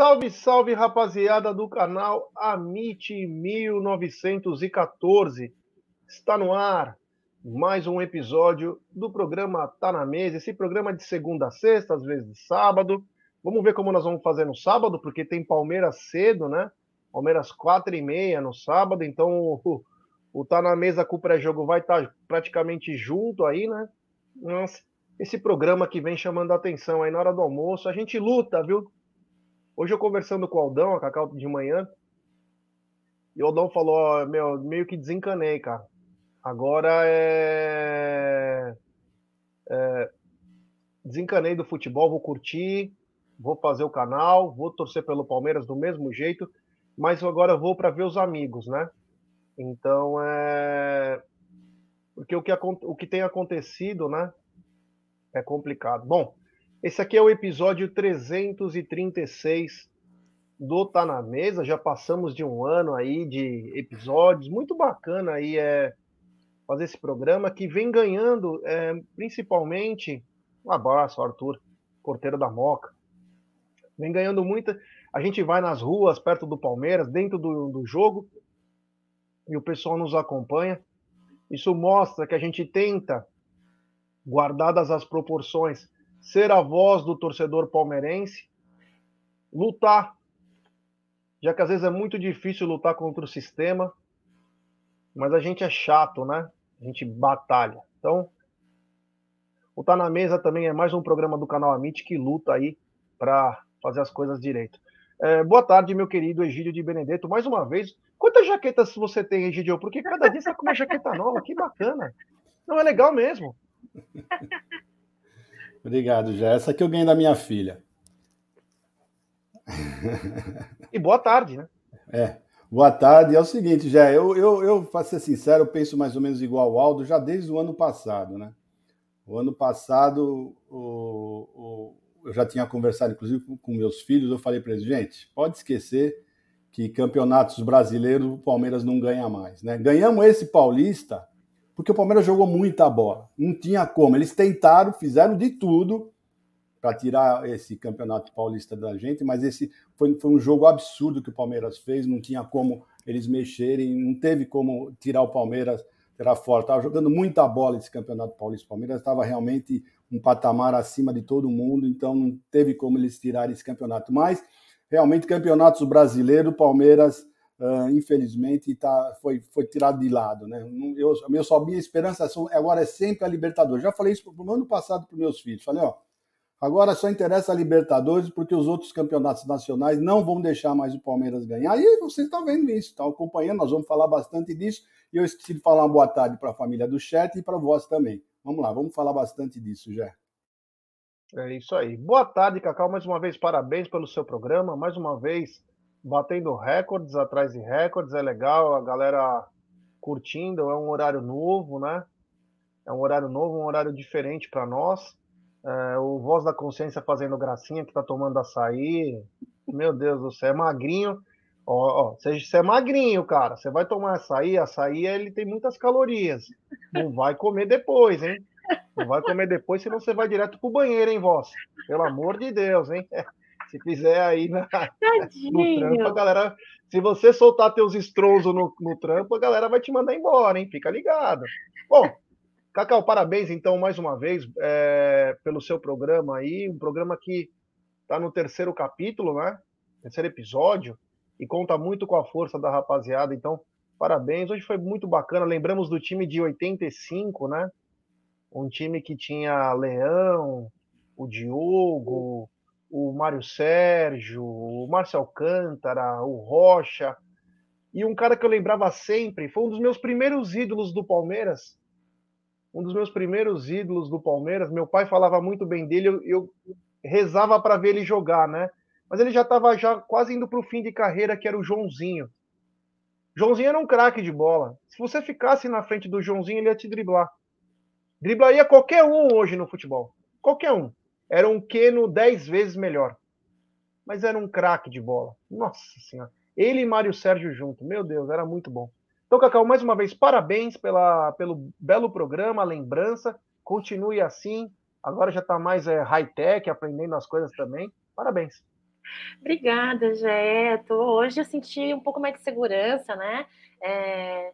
Salve, salve, rapaziada do canal Amit 1914. Está no ar mais um episódio do programa Tá na Mesa. Esse programa é de segunda a sexta, às vezes de sábado. Vamos ver como nós vamos fazer no sábado, porque tem Palmeiras cedo, né? Palmeiras quatro e meia no sábado, então o, o Tá na Mesa com o pré-jogo vai estar tá praticamente junto aí, né? Mas esse programa que vem chamando a atenção aí na hora do almoço, a gente luta, viu? Hoje eu conversando com o Aldão, a Cacau de manhã, e o Aldão falou, ó, meu, meio que desencanei, cara. Agora é... é... Desencanei do futebol, vou curtir, vou fazer o canal, vou torcer pelo Palmeiras do mesmo jeito, mas agora vou para ver os amigos, né? Então é. Porque o que, o que tem acontecido, né? É complicado. Bom, esse aqui é o episódio 336 do Tá na Mesa. Já passamos de um ano aí de episódios. Muito bacana aí é fazer esse programa que vem ganhando é, principalmente. Um abraço, Arthur, porteiro da Moca. Vem ganhando muita. A gente vai nas ruas, perto do Palmeiras, dentro do, do jogo, e o pessoal nos acompanha. Isso mostra que a gente tenta, guardadas as proporções, ser a voz do torcedor palmeirense, lutar, já que às vezes é muito difícil lutar contra o sistema, mas a gente é chato, né? A gente batalha. Então, o Tá na Mesa também é mais um programa do canal Amit que luta aí para fazer as coisas direito. É, boa tarde, meu querido Egídio de Benedetto. Mais uma vez, quantas jaquetas você tem, Egídio? Porque cada dia você tá com uma jaqueta nova, que bacana. Não, é legal mesmo. Obrigado, já. Essa aqui eu ganhei da minha filha. E boa tarde, né? É. Boa tarde. É o seguinte, já eu, eu, eu, para ser sincero, eu penso mais ou menos igual ao Aldo já desde o ano passado, né? O ano passado, o, o, eu já tinha conversado, inclusive, com meus filhos, eu falei para eles, gente, pode esquecer que campeonatos brasileiros o Palmeiras não ganha mais, né? Ganhamos esse paulista porque o Palmeiras jogou muita bola. Não tinha como. Eles tentaram, fizeram de tudo para tirar esse campeonato paulista da gente, mas esse foi, foi um jogo absurdo que o Palmeiras fez. Não tinha como eles mexerem, não teve como tirar o Palmeiras tirar fora. Estava jogando muita bola esse campeonato paulista. O Palmeiras estava realmente um patamar acima de todo mundo, então não teve como eles tirarem esse campeonato. Mas realmente campeonatos brasileiros, o Palmeiras Uh, infelizmente tá, foi, foi tirado de lado. Né? Eu, minha, só, minha esperança agora é sempre a Libertadores. Já falei isso no ano passado para meus filhos. Falei, ó, agora só interessa a Libertadores porque os outros campeonatos nacionais não vão deixar mais o Palmeiras ganhar. E vocês estão vendo isso, estão acompanhando, nós vamos falar bastante disso. E eu esqueci de falar uma boa tarde para a família do chat e para vós também. Vamos lá, vamos falar bastante disso, já. É isso aí. Boa tarde, Cacau. Mais uma vez, parabéns pelo seu programa. Mais uma vez, batendo recordes atrás de recordes, é legal, a galera curtindo, é um horário novo, né? É um horário novo, um horário diferente para nós. É, o Voz da Consciência fazendo gracinha que tá tomando açaí. Meu Deus do céu, é magrinho. Ó, ó, você, é magrinho, cara. Você vai tomar açaí, açaí ele tem muitas calorias. Não vai comer depois, hein? Não vai comer depois, senão você vai direto pro banheiro, hein, voz? Pelo amor de Deus, hein? Se fizer aí na, no trampo, a galera. Se você soltar teus estronzos no, no trampo, a galera vai te mandar embora, hein? Fica ligado. Bom, Cacau, parabéns então mais uma vez é, pelo seu programa aí, um programa que está no terceiro capítulo, né? Terceiro episódio, e conta muito com a força da rapaziada, então parabéns. Hoje foi muito bacana. Lembramos do time de 85, né? Um time que tinha Leão, o Diogo, o Mário Sérgio, o Márcio Alcântara, o Rocha. E um cara que eu lembrava sempre, foi um dos meus primeiros ídolos do Palmeiras. Um dos meus primeiros ídolos do Palmeiras. Meu pai falava muito bem dele, eu, eu rezava para ver ele jogar, né? Mas ele já estava já quase indo para o fim de carreira, que era o Joãozinho. Joãozinho era um craque de bola. Se você ficasse na frente do Joãozinho, ele ia te driblar. Driblaria qualquer um hoje no futebol. Qualquer um era um Keno dez vezes melhor. Mas era um craque de bola. Nossa Senhora. Ele e Mário Sérgio junto. Meu Deus, era muito bom. Então, Cacau, mais uma vez, parabéns pela, pelo belo programa, lembrança. Continue assim. Agora já está mais é, high-tech, aprendendo as coisas também. Parabéns. Obrigada, Jé. Hoje eu senti um pouco mais de segurança, né? É,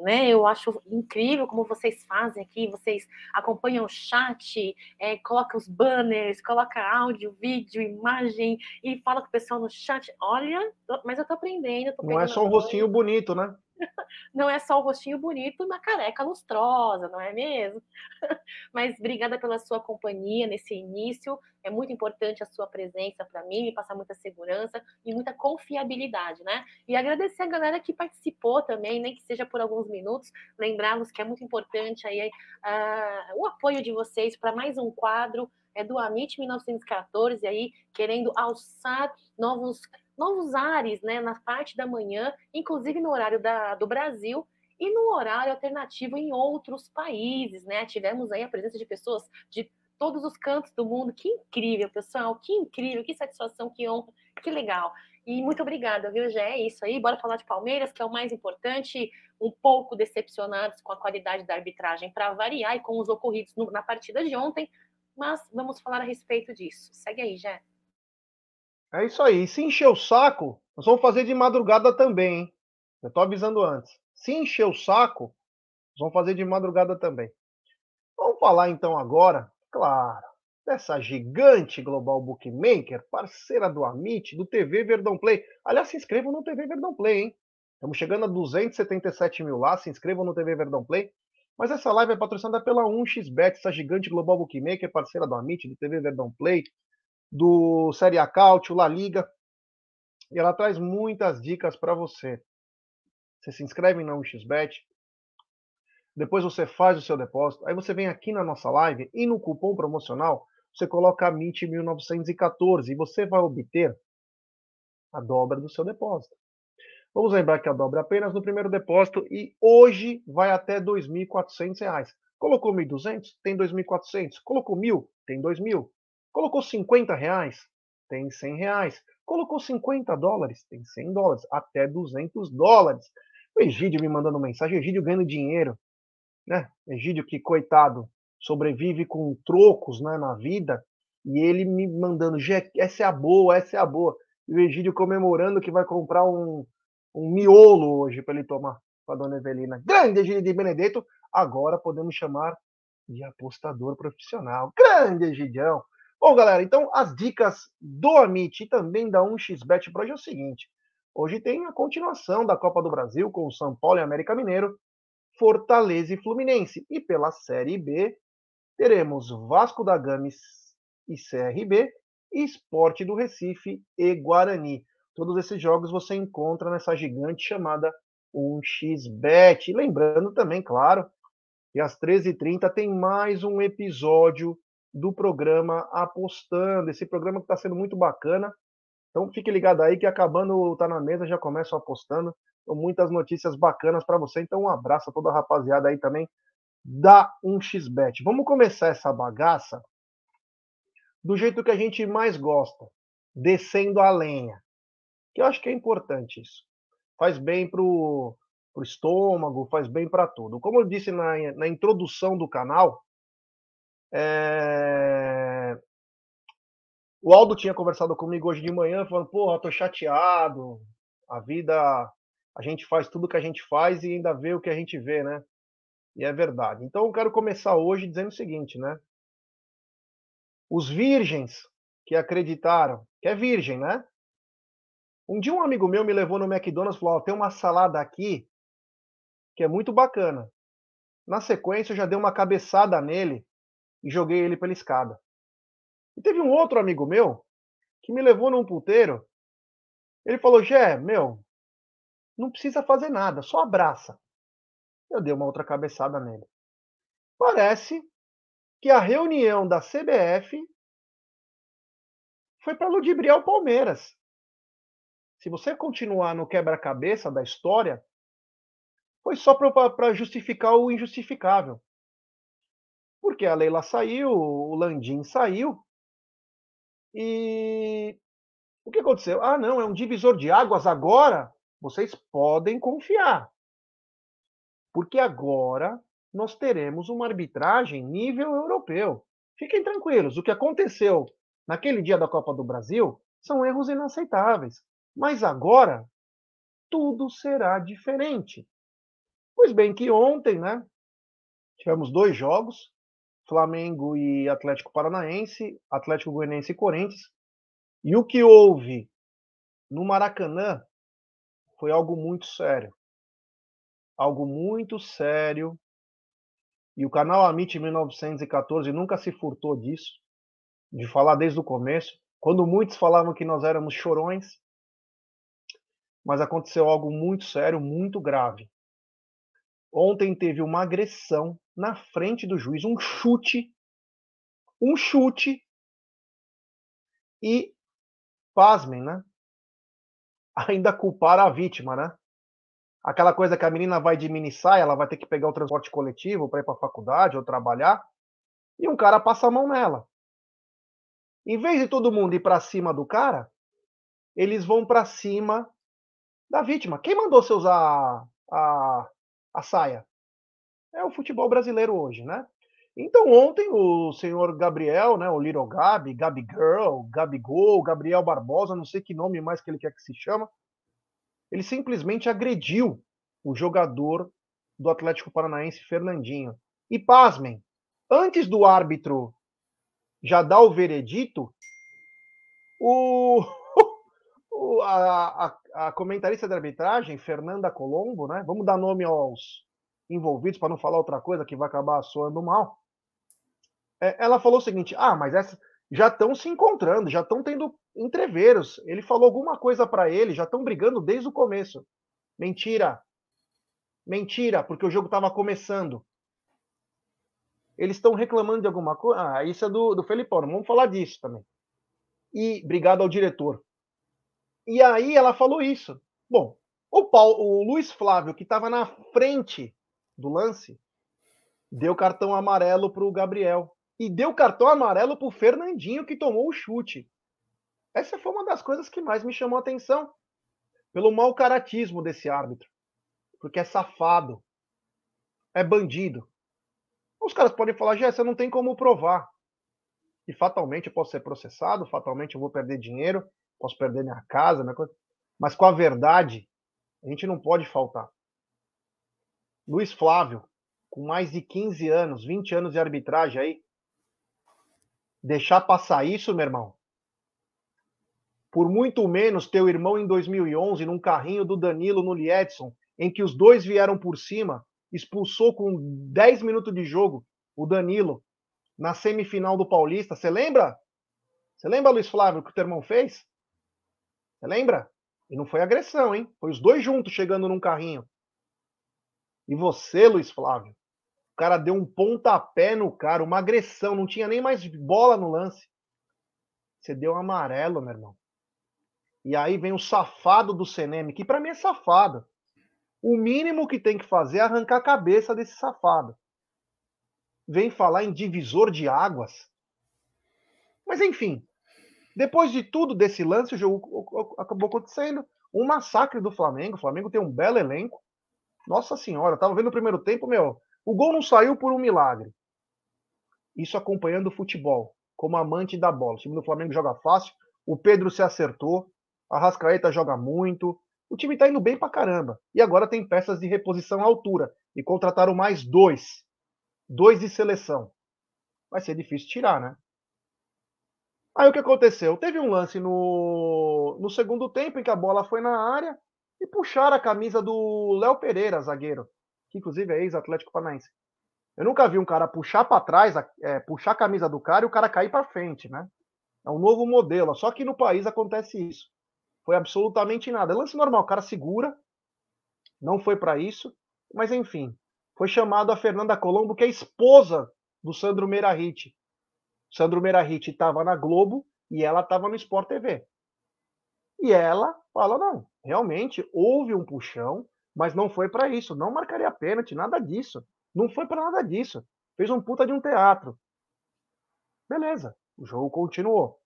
né? Eu acho incrível como vocês fazem aqui, vocês acompanham o chat, é, coloca os banners, coloca áudio, vídeo, imagem e fala com o pessoal no chat. Olha, mas eu tô aprendendo. Tô Não é só um rostinho bonito, né? não é só o rostinho bonito na careca lustrosa, não é mesmo? Mas obrigada pela sua companhia nesse início. É muito importante a sua presença para mim, me passar muita segurança e muita confiabilidade, né? E agradecer a galera que participou também, nem que seja por alguns minutos. Lembrá-los que é muito importante aí uh, o apoio de vocês para mais um quadro é do Amit 1914 aí querendo alçar novos novos ares, né, na parte da manhã, inclusive no horário da, do Brasil e no horário alternativo em outros países, né? Tivemos aí a presença de pessoas de todos os cantos do mundo. Que incrível, pessoal! Que incrível, que satisfação, que honra, que legal. E muito obrigada, viu, Jé? É isso aí. Bora falar de Palmeiras, que é o mais importante. Um pouco decepcionados com a qualidade da arbitragem para variar e com os ocorridos no, na partida de ontem, mas vamos falar a respeito disso. Segue aí, Jé. É isso aí. Se encher o saco, nós vamos fazer de madrugada também, hein? Eu tô avisando antes. Se encher o saco, nós vamos fazer de madrugada também. Vamos falar então agora, claro, dessa gigante global bookmaker, parceira do Amit, do TV Verdão Play. Aliás, se inscrevam no TV Verdão Play, hein? Estamos chegando a 277 mil lá, se inscrevam no TV Verdão Play. Mas essa live é patrocinada pela 1xBet, essa gigante global bookmaker, parceira do Amit, do TV Verdão Play, do Série A Cautio, La Liga. E ela traz muitas dicas para você. Você se inscreve na 1xBet, depois você faz o seu depósito, aí você vem aqui na nossa live e no cupom promocional você coloca MIT1914 e você vai obter a dobra do seu depósito. Vamos lembrar que a dobra é apenas no primeiro depósito e hoje vai até R$ 2.400. Colocou 1.200? Tem 2.400. Colocou 1.000? Tem 2.000. Colocou 50 reais? Tem 100 reais. Colocou 50 dólares? Tem 100 dólares. Até 200 dólares. O Egídio me mandando mensagem. Egídio ganhando dinheiro. Né? Egídio que, coitado, sobrevive com trocos né, na vida. E ele me mandando, essa é a boa, essa é a boa. E o Egídio comemorando que vai comprar um, um miolo hoje para ele tomar com a dona Evelina. Grande de Benedetto. Agora podemos chamar de apostador profissional. Grande Egidião. Bom, galera, então as dicas do Amit e também da 1xBet para hoje é o seguinte. Hoje tem a continuação da Copa do Brasil com o São Paulo e América Mineiro, Fortaleza e Fluminense. E pela Série B, teremos Vasco da Gama e CRB, Esporte do Recife e Guarani. Todos esses jogos você encontra nessa gigante chamada 1xBet. lembrando também, claro, que às 13h30 tem mais um episódio do programa Apostando. Esse programa que está sendo muito bacana. Então fique ligado aí que acabando o Tá na Mesa já começa apostando. Então, muitas notícias bacanas para você. Então um abraço a toda a rapaziada aí também da 1xBet. Vamos começar essa bagaça do jeito que a gente mais gosta, descendo a lenha. Que eu acho que é importante isso. Faz bem pro, pro estômago, faz bem para tudo. Como eu disse na, na introdução do canal, é... O Aldo tinha conversado comigo hoje de manhã, falando: Porra, tô chateado. A vida, a gente faz tudo que a gente faz e ainda vê o que a gente vê, né? E é verdade. Então eu quero começar hoje dizendo o seguinte, né? Os virgens que acreditaram, que é virgem, né? Um dia um amigo meu me levou no McDonald's e falou: oh, tem uma salada aqui que é muito bacana. Na sequência, eu já dei uma cabeçada nele e joguei ele pela escada. E teve um outro amigo meu que me levou num puteiro. Ele falou: Gé, meu, não precisa fazer nada, só abraça. Eu dei uma outra cabeçada nele. Parece que a reunião da CBF foi para ludibriar o Palmeiras. Se você continuar no quebra-cabeça da história, foi só para justificar o injustificável. Porque a Leila saiu, o Landim saiu. E o que aconteceu? Ah, não, é um divisor de águas agora. Vocês podem confiar. Porque agora nós teremos uma arbitragem nível europeu. Fiquem tranquilos, o que aconteceu naquele dia da Copa do Brasil São erros inaceitáveis. Mas agora, tudo será diferente. Pois bem, que ontem, né? Tivemos dois jogos, Flamengo e Atlético Paranaense, Atlético Goianiense e Corinthians. E o que houve no Maracanã foi algo muito sério. Algo muito sério. E o canal Amit 1914 nunca se furtou disso, de falar desde o começo, quando muitos falavam que nós éramos chorões, mas aconteceu algo muito sério, muito grave. Ontem teve uma agressão na frente do juiz, um chute, um chute, e, pasmem, né? Ainda culpar a vítima, né? Aquela coisa que a menina vai de mini saia, ela vai ter que pegar o transporte coletivo para ir para a faculdade ou trabalhar, e um cara passa a mão nela. Em vez de todo mundo ir para cima do cara, eles vão para cima da vítima. Quem mandou você usar a, a saia? É o futebol brasileiro hoje, né? Então ontem o senhor Gabriel, né, o Little Gabi, Gabi Girl, Gabigol, Gabriel Barbosa, não sei que nome mais que ele quer que se chama, ele simplesmente agrediu o jogador do Atlético Paranaense, Fernandinho. E pasmem, antes do árbitro já dar o veredito, o, a, a, a, comentarista de arbitragem, Fernanda Colombo, né? Vamos dar nome aos envolvidos para não falar outra coisa que vai acabar soando mal. É, ela falou o seguinte: ah, mas essa, já estão se encontrando, já estão tendo entreveros. Ele falou alguma coisa para ele, já estão brigando desde o começo. Mentira. Mentira, porque o jogo estava começando. Eles estão reclamando de alguma coisa. Ah, isso é do, do Felipão, vamos falar disso também. E obrigado ao diretor. E aí ela falou isso. Bom, o, Paulo, o Luiz Flávio, que estava na frente do lance, deu cartão amarelo para o Gabriel. E deu cartão amarelo para o Fernandinho, que tomou o chute. Essa foi uma das coisas que mais me chamou a atenção. Pelo mau caratismo desse árbitro. Porque é safado. É bandido. Os caras podem falar, Jé, você não tem como provar. E fatalmente eu posso ser processado, fatalmente eu vou perder dinheiro, posso perder minha casa, minha coisa. mas com a verdade, a gente não pode faltar. Luiz Flávio, com mais de 15 anos, 20 anos de arbitragem aí, deixar passar isso, meu irmão. Por muito menos teu irmão em 2011 num carrinho do Danilo no Liedson, em que os dois vieram por cima expulsou com 10 minutos de jogo o Danilo na semifinal do Paulista. Você lembra? Você lembra, Luiz Flávio, o que o teu irmão fez? Você lembra? E não foi agressão, hein? Foi os dois juntos chegando num carrinho. E você, Luiz Flávio, o cara deu um pontapé no cara, uma agressão, não tinha nem mais bola no lance. Você deu um amarelo, meu irmão. E aí vem o safado do Seneme, que para mim é safado. O mínimo que tem que fazer é arrancar a cabeça desse safado. Vem falar em divisor de águas. Mas enfim, depois de tudo desse lance, o jogo acabou acontecendo. Um massacre do Flamengo. O Flamengo tem um belo elenco. Nossa senhora, tava vendo o primeiro tempo, meu. O gol não saiu por um milagre. Isso acompanhando o futebol, como amante da bola. O time do Flamengo joga fácil. O Pedro se acertou. A Rascaeta joga muito. O time tá indo bem pra caramba. E agora tem peças de reposição à altura. E contrataram mais dois. Dois de seleção. Vai ser difícil tirar, né? Aí o que aconteceu? Teve um lance no, no segundo tempo em que a bola foi na área e puxaram a camisa do Léo Pereira, zagueiro, que inclusive é ex-Atlético Paranaense. Eu nunca vi um cara puxar para trás, é, puxar a camisa do cara e o cara cair para frente, né? É um novo modelo. Só que no país acontece isso. Foi absolutamente nada. É lance normal, o cara segura, não foi para isso, mas enfim, foi chamado a Fernanda Colombo, que é esposa do Sandro Meirahit. Sandro Meirahit estava na Globo e ela estava no Sport TV. E ela fala: não, realmente houve um puxão, mas não foi para isso. Não marcaria pênalti, nada disso. Não foi para nada disso. Fez um puta de um teatro. Beleza, o jogo continuou.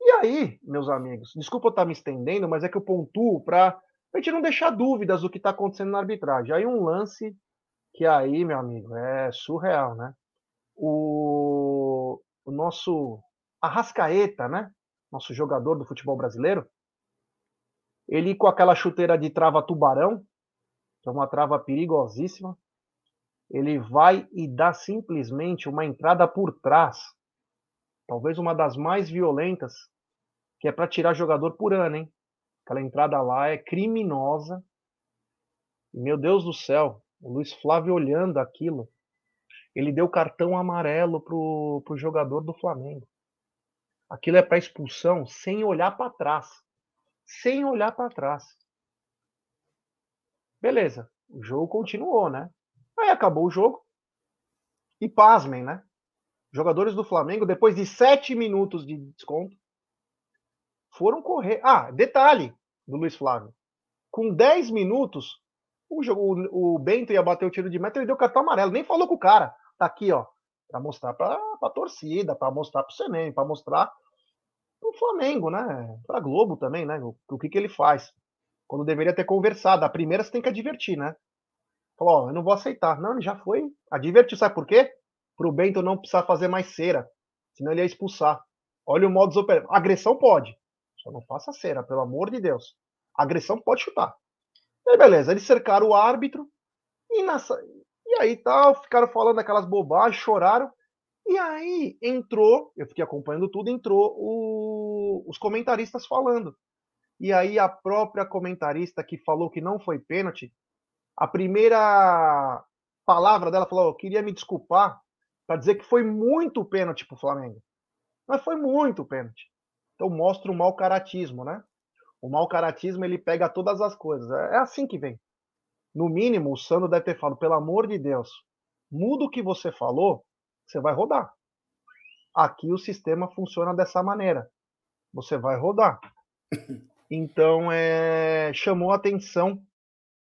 E aí, meus amigos, desculpa eu estar me estendendo, mas é que eu pontuo para a gente não deixar dúvidas do que está acontecendo na arbitragem. Aí um lance que aí, meu amigo, é surreal, né? O, o nosso Arrascaeta, né? nosso jogador do futebol brasileiro, ele com aquela chuteira de trava tubarão, que é uma trava perigosíssima, ele vai e dá simplesmente uma entrada por trás, talvez uma das mais violentas, que é para tirar jogador por ano, hein? Aquela entrada lá é criminosa. Meu Deus do céu, o Luiz Flávio olhando aquilo, ele deu cartão amarelo pro, jogador do Flamengo. Aquilo é para expulsão sem olhar para trás. Sem olhar para trás. Beleza, o jogo continuou, né? Aí acabou o jogo. E pasmem, né? Jogadores do Flamengo, depois de sete minutos de desconto, foram correr. Ah, detalhe do Luiz Flávio. Com 10 minutos, o, jogo, o, Bento ia bater o tiro de meta, ele deu cartão amarelo, nem falou com o cara. Tá aqui, ó, para mostrar para a torcida, para mostrar para o CNM, para mostrar para o Flamengo, né? Para Globo também, né? O, o, que, que ele faz. Quando deveria ter conversado. A primeira você tem que advertir, né? Falou, ó, eu não vou aceitar. Não, ele já foi. Advertiu, sabe por quê? Para o Bento não precisar fazer mais cera. Senão ele ia expulsar. Olha o modo operandi. Agressão pode. Só não faça cera, pelo amor de Deus. Agressão pode chutar. Aí beleza, eles cercaram o árbitro e, nessa... e aí tal, ficaram falando aquelas bobagens, choraram. E aí entrou, eu fiquei acompanhando tudo, entrou o... os comentaristas falando. E aí a própria comentarista que falou que não foi pênalti, a primeira palavra dela falou: eu queria me desculpar para dizer que foi muito pênalti para o Flamengo. Mas foi muito pênalti. Então mostra o mau caratismo, né? O mau caratismo ele pega todas as coisas. É, é assim que vem. No mínimo, o Sandro deve ter falado, pelo amor de Deus, muda o que você falou, você vai rodar. Aqui o sistema funciona dessa maneira. Você vai rodar. Então, é, chamou atenção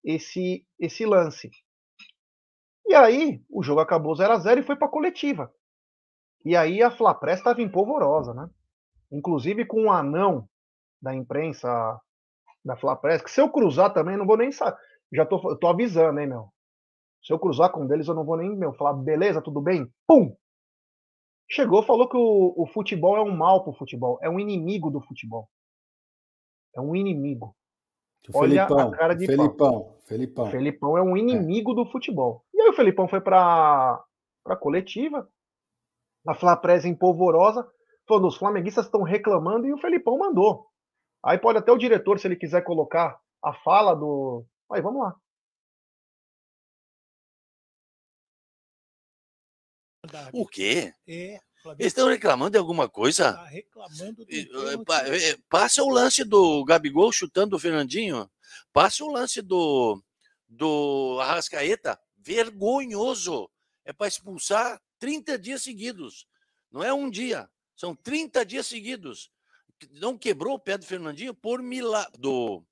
esse, esse lance. E aí, o jogo acabou 0 a 0 e foi para coletiva. E aí a Flapress estava empolvorosa, né? Inclusive com um anão da imprensa da Flapress, que se eu cruzar também, não vou nem saber. Já tô, tô avisando, hein, meu. Se eu cruzar com um deles, eu não vou nem, meu, falar, beleza, tudo bem? Pum! Chegou, falou que o, o futebol é um mal pro futebol, é um inimigo do futebol. É um inimigo. Olha Felipão, a cara de Felipão, pau. Felipão. Felipão é um é. inimigo é. do futebol. E aí o Felipão foi para a coletiva, a Flapresa empolvorosa, falando, os flamenguistas estão reclamando e o Felipão mandou. Aí pode até o diretor, se ele quiser colocar a fala do. Aí, vamos lá. O quê? É. Eles estão reclamando de alguma coisa? Está reclamando de eh, Passa o lance do Gabigol chutando o Fernandinho. Passa o lance do, do Arrascaeta. Vergonhoso. É para expulsar 30 dias seguidos. Não é um dia. São 30 dias seguidos. Não quebrou o pé do Fernandinho por milagre. Do,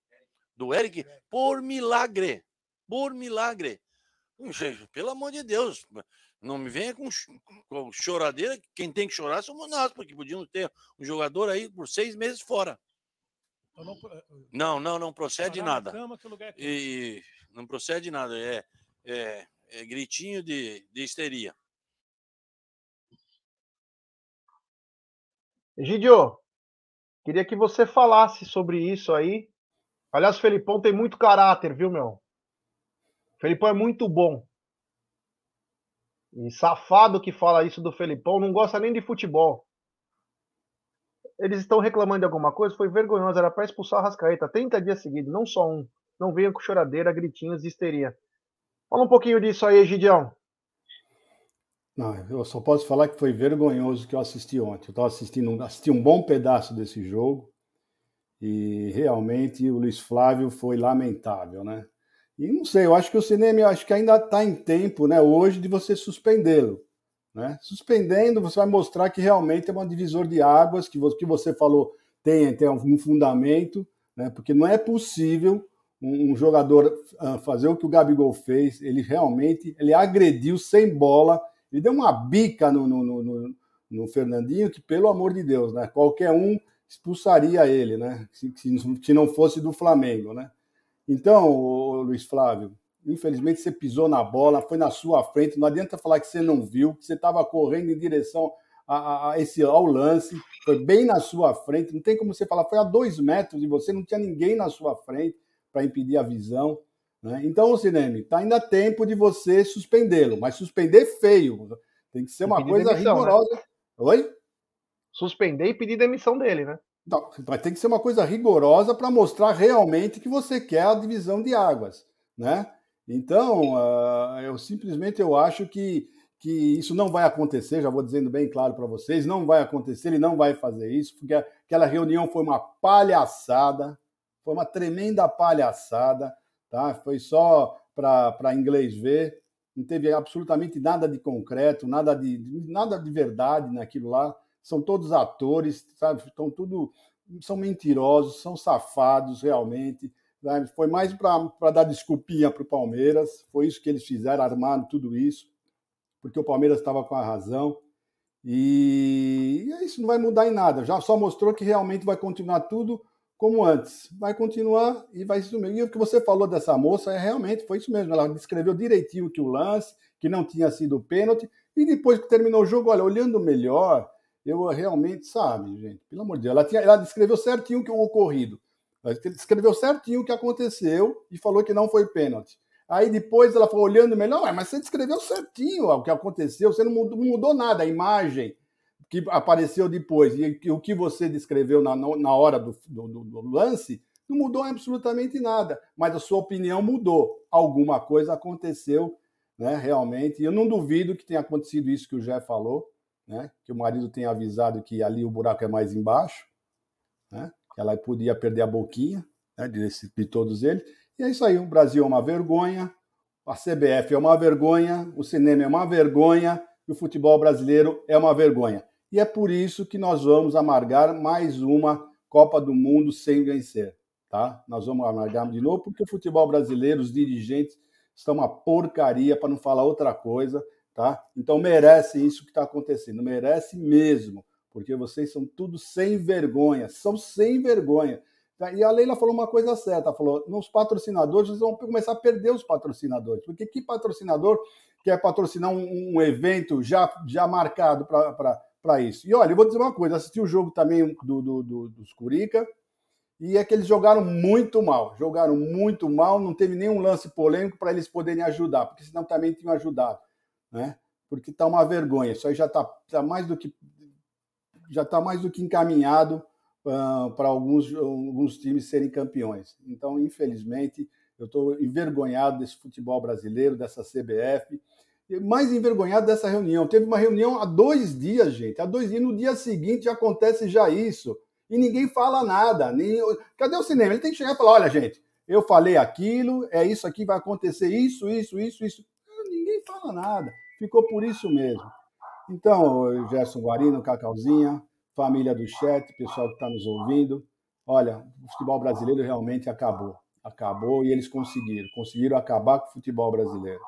do Eric, por milagre. Por milagre. Pelo amor de Deus. Não me venha com, com choradeira. Quem tem que chorar somos nós, porque podíamos ter um jogador aí por seis meses fora. Então não, eh, não, não, não procede nada. É e não procede nada. É, é, é gritinho de, de histeria. Egidio, queria que você falasse sobre isso aí. Aliás, o Felipão tem muito caráter, viu, meu? O Felipão é muito bom. E safado que fala isso do Felipão não gosta nem de futebol. Eles estão reclamando de alguma coisa, foi vergonhoso, era para expulsar o Rascaeta 30 dias seguidos, não só um. Não venham com choradeira, gritinhos e histeria. Fala um pouquinho disso aí, Gidião. Não, eu só posso falar que foi vergonhoso que eu assisti ontem. Eu estava assistindo, assisti um bom pedaço desse jogo e realmente o Luiz Flávio foi lamentável, né? E não sei, eu acho que o cinema acho que ainda está em tempo, né, hoje, de você suspendê-lo. Né? Suspendendo, você vai mostrar que realmente é um divisor de águas, que que você falou tem, tem um fundamento, né? porque não é possível um, um jogador uh, fazer o que o Gabigol fez. Ele realmente ele agrediu sem bola, ele deu uma bica no, no, no, no Fernandinho, que pelo amor de Deus, né? qualquer um expulsaria ele, né? se, se não fosse do Flamengo. Né? Então, Luiz Flávio, infelizmente você pisou na bola, foi na sua frente, não adianta falar que você não viu, que você estava correndo em direção a, a, esse, ao lance, foi bem na sua frente, não tem como você falar, foi a dois metros de você, não tinha ninguém na sua frente para impedir a visão. Né? Então, Cineme, tá ainda tempo de você suspendê-lo, mas suspender feio. Tem que ser uma coisa demissão, né? rigorosa. Né? Oi? Suspender e pedir demissão dele, né? Mas tem que ser uma coisa rigorosa para mostrar realmente que você quer a divisão de águas, né? Então, uh, eu simplesmente eu acho que, que isso não vai acontecer, já vou dizendo bem claro para vocês, não vai acontecer, ele não vai fazer isso, porque aquela reunião foi uma palhaçada, foi uma tremenda palhaçada, tá? Foi só para inglês ver, não teve absolutamente nada de concreto, nada de, nada de verdade naquilo lá são todos atores, sabe? Estão tudo. São mentirosos, são safados realmente. Sabe? Foi mais para dar desculpinha para o Palmeiras, foi isso que eles fizeram, armaram tudo isso, porque o Palmeiras estava com a razão. E, e isso não vai mudar em nada, já só mostrou que realmente vai continuar tudo como antes. Vai continuar e vai ser mesmo. E o que você falou dessa moça é realmente foi isso mesmo. Ela descreveu direitinho que o lance, que não tinha sido pênalti, e depois que terminou o jogo, olha, olhando melhor, eu realmente, sabe, gente, pelo amor de Deus, ela, tinha, ela descreveu certinho o que o ocorrido. Ela descreveu certinho o que aconteceu e falou que não foi pênalti. Aí depois ela falou, olhando melhor, mas você descreveu certinho o que aconteceu, você não mudou, mudou nada, a imagem que apareceu depois e o que você descreveu na, na hora do, do, do lance não mudou absolutamente nada, mas a sua opinião mudou. Alguma coisa aconteceu, né, realmente. E eu não duvido que tenha acontecido isso que o Jé falou, né? que o marido tenha avisado que ali o buraco é mais embaixo, né? que ela podia perder a boquinha né? de, de todos eles. E é isso aí, o Brasil é uma vergonha, a CBF é uma vergonha, o cinema é uma vergonha e o futebol brasileiro é uma vergonha. E é por isso que nós vamos amargar mais uma Copa do Mundo sem vencer. Tá? Nós vamos amargar de novo, porque o futebol brasileiro, os dirigentes, estão uma porcaria, para não falar outra coisa. Tá? Então merece isso que está acontecendo, merece mesmo, porque vocês são tudo sem vergonha, são sem vergonha. Tá? E a Leila falou uma coisa certa, falou, nos patrocinadores, vocês vão começar a perder os patrocinadores, porque que patrocinador quer patrocinar um, um evento já, já marcado para isso? E olha, eu vou dizer uma coisa, assisti o jogo também do, do, do, dos Curica, e é que eles jogaram muito mal, jogaram muito mal, não teve nenhum lance polêmico para eles poderem ajudar, porque senão também tinham ajudado né? Porque está uma vergonha. Isso aí já está tá mais do que já está mais do que encaminhado uh, para alguns, alguns times serem campeões. Então, infelizmente, eu estou envergonhado desse futebol brasileiro, dessa CBF, mais envergonhado dessa reunião. Teve uma reunião há dois dias, gente. Há dois dias. No dia seguinte acontece já isso. E ninguém fala nada. Nem... Cadê o cinema? Ele tem que chegar e falar: olha, gente, eu falei aquilo, é isso aqui, vai acontecer isso, isso, isso, isso ninguém fala nada. Ficou por isso mesmo. Então, Gerson Guarino, Cacauzinha, família do chat, pessoal que está nos ouvindo, olha, o futebol brasileiro realmente acabou. Acabou e eles conseguiram. Conseguiram acabar com o futebol brasileiro.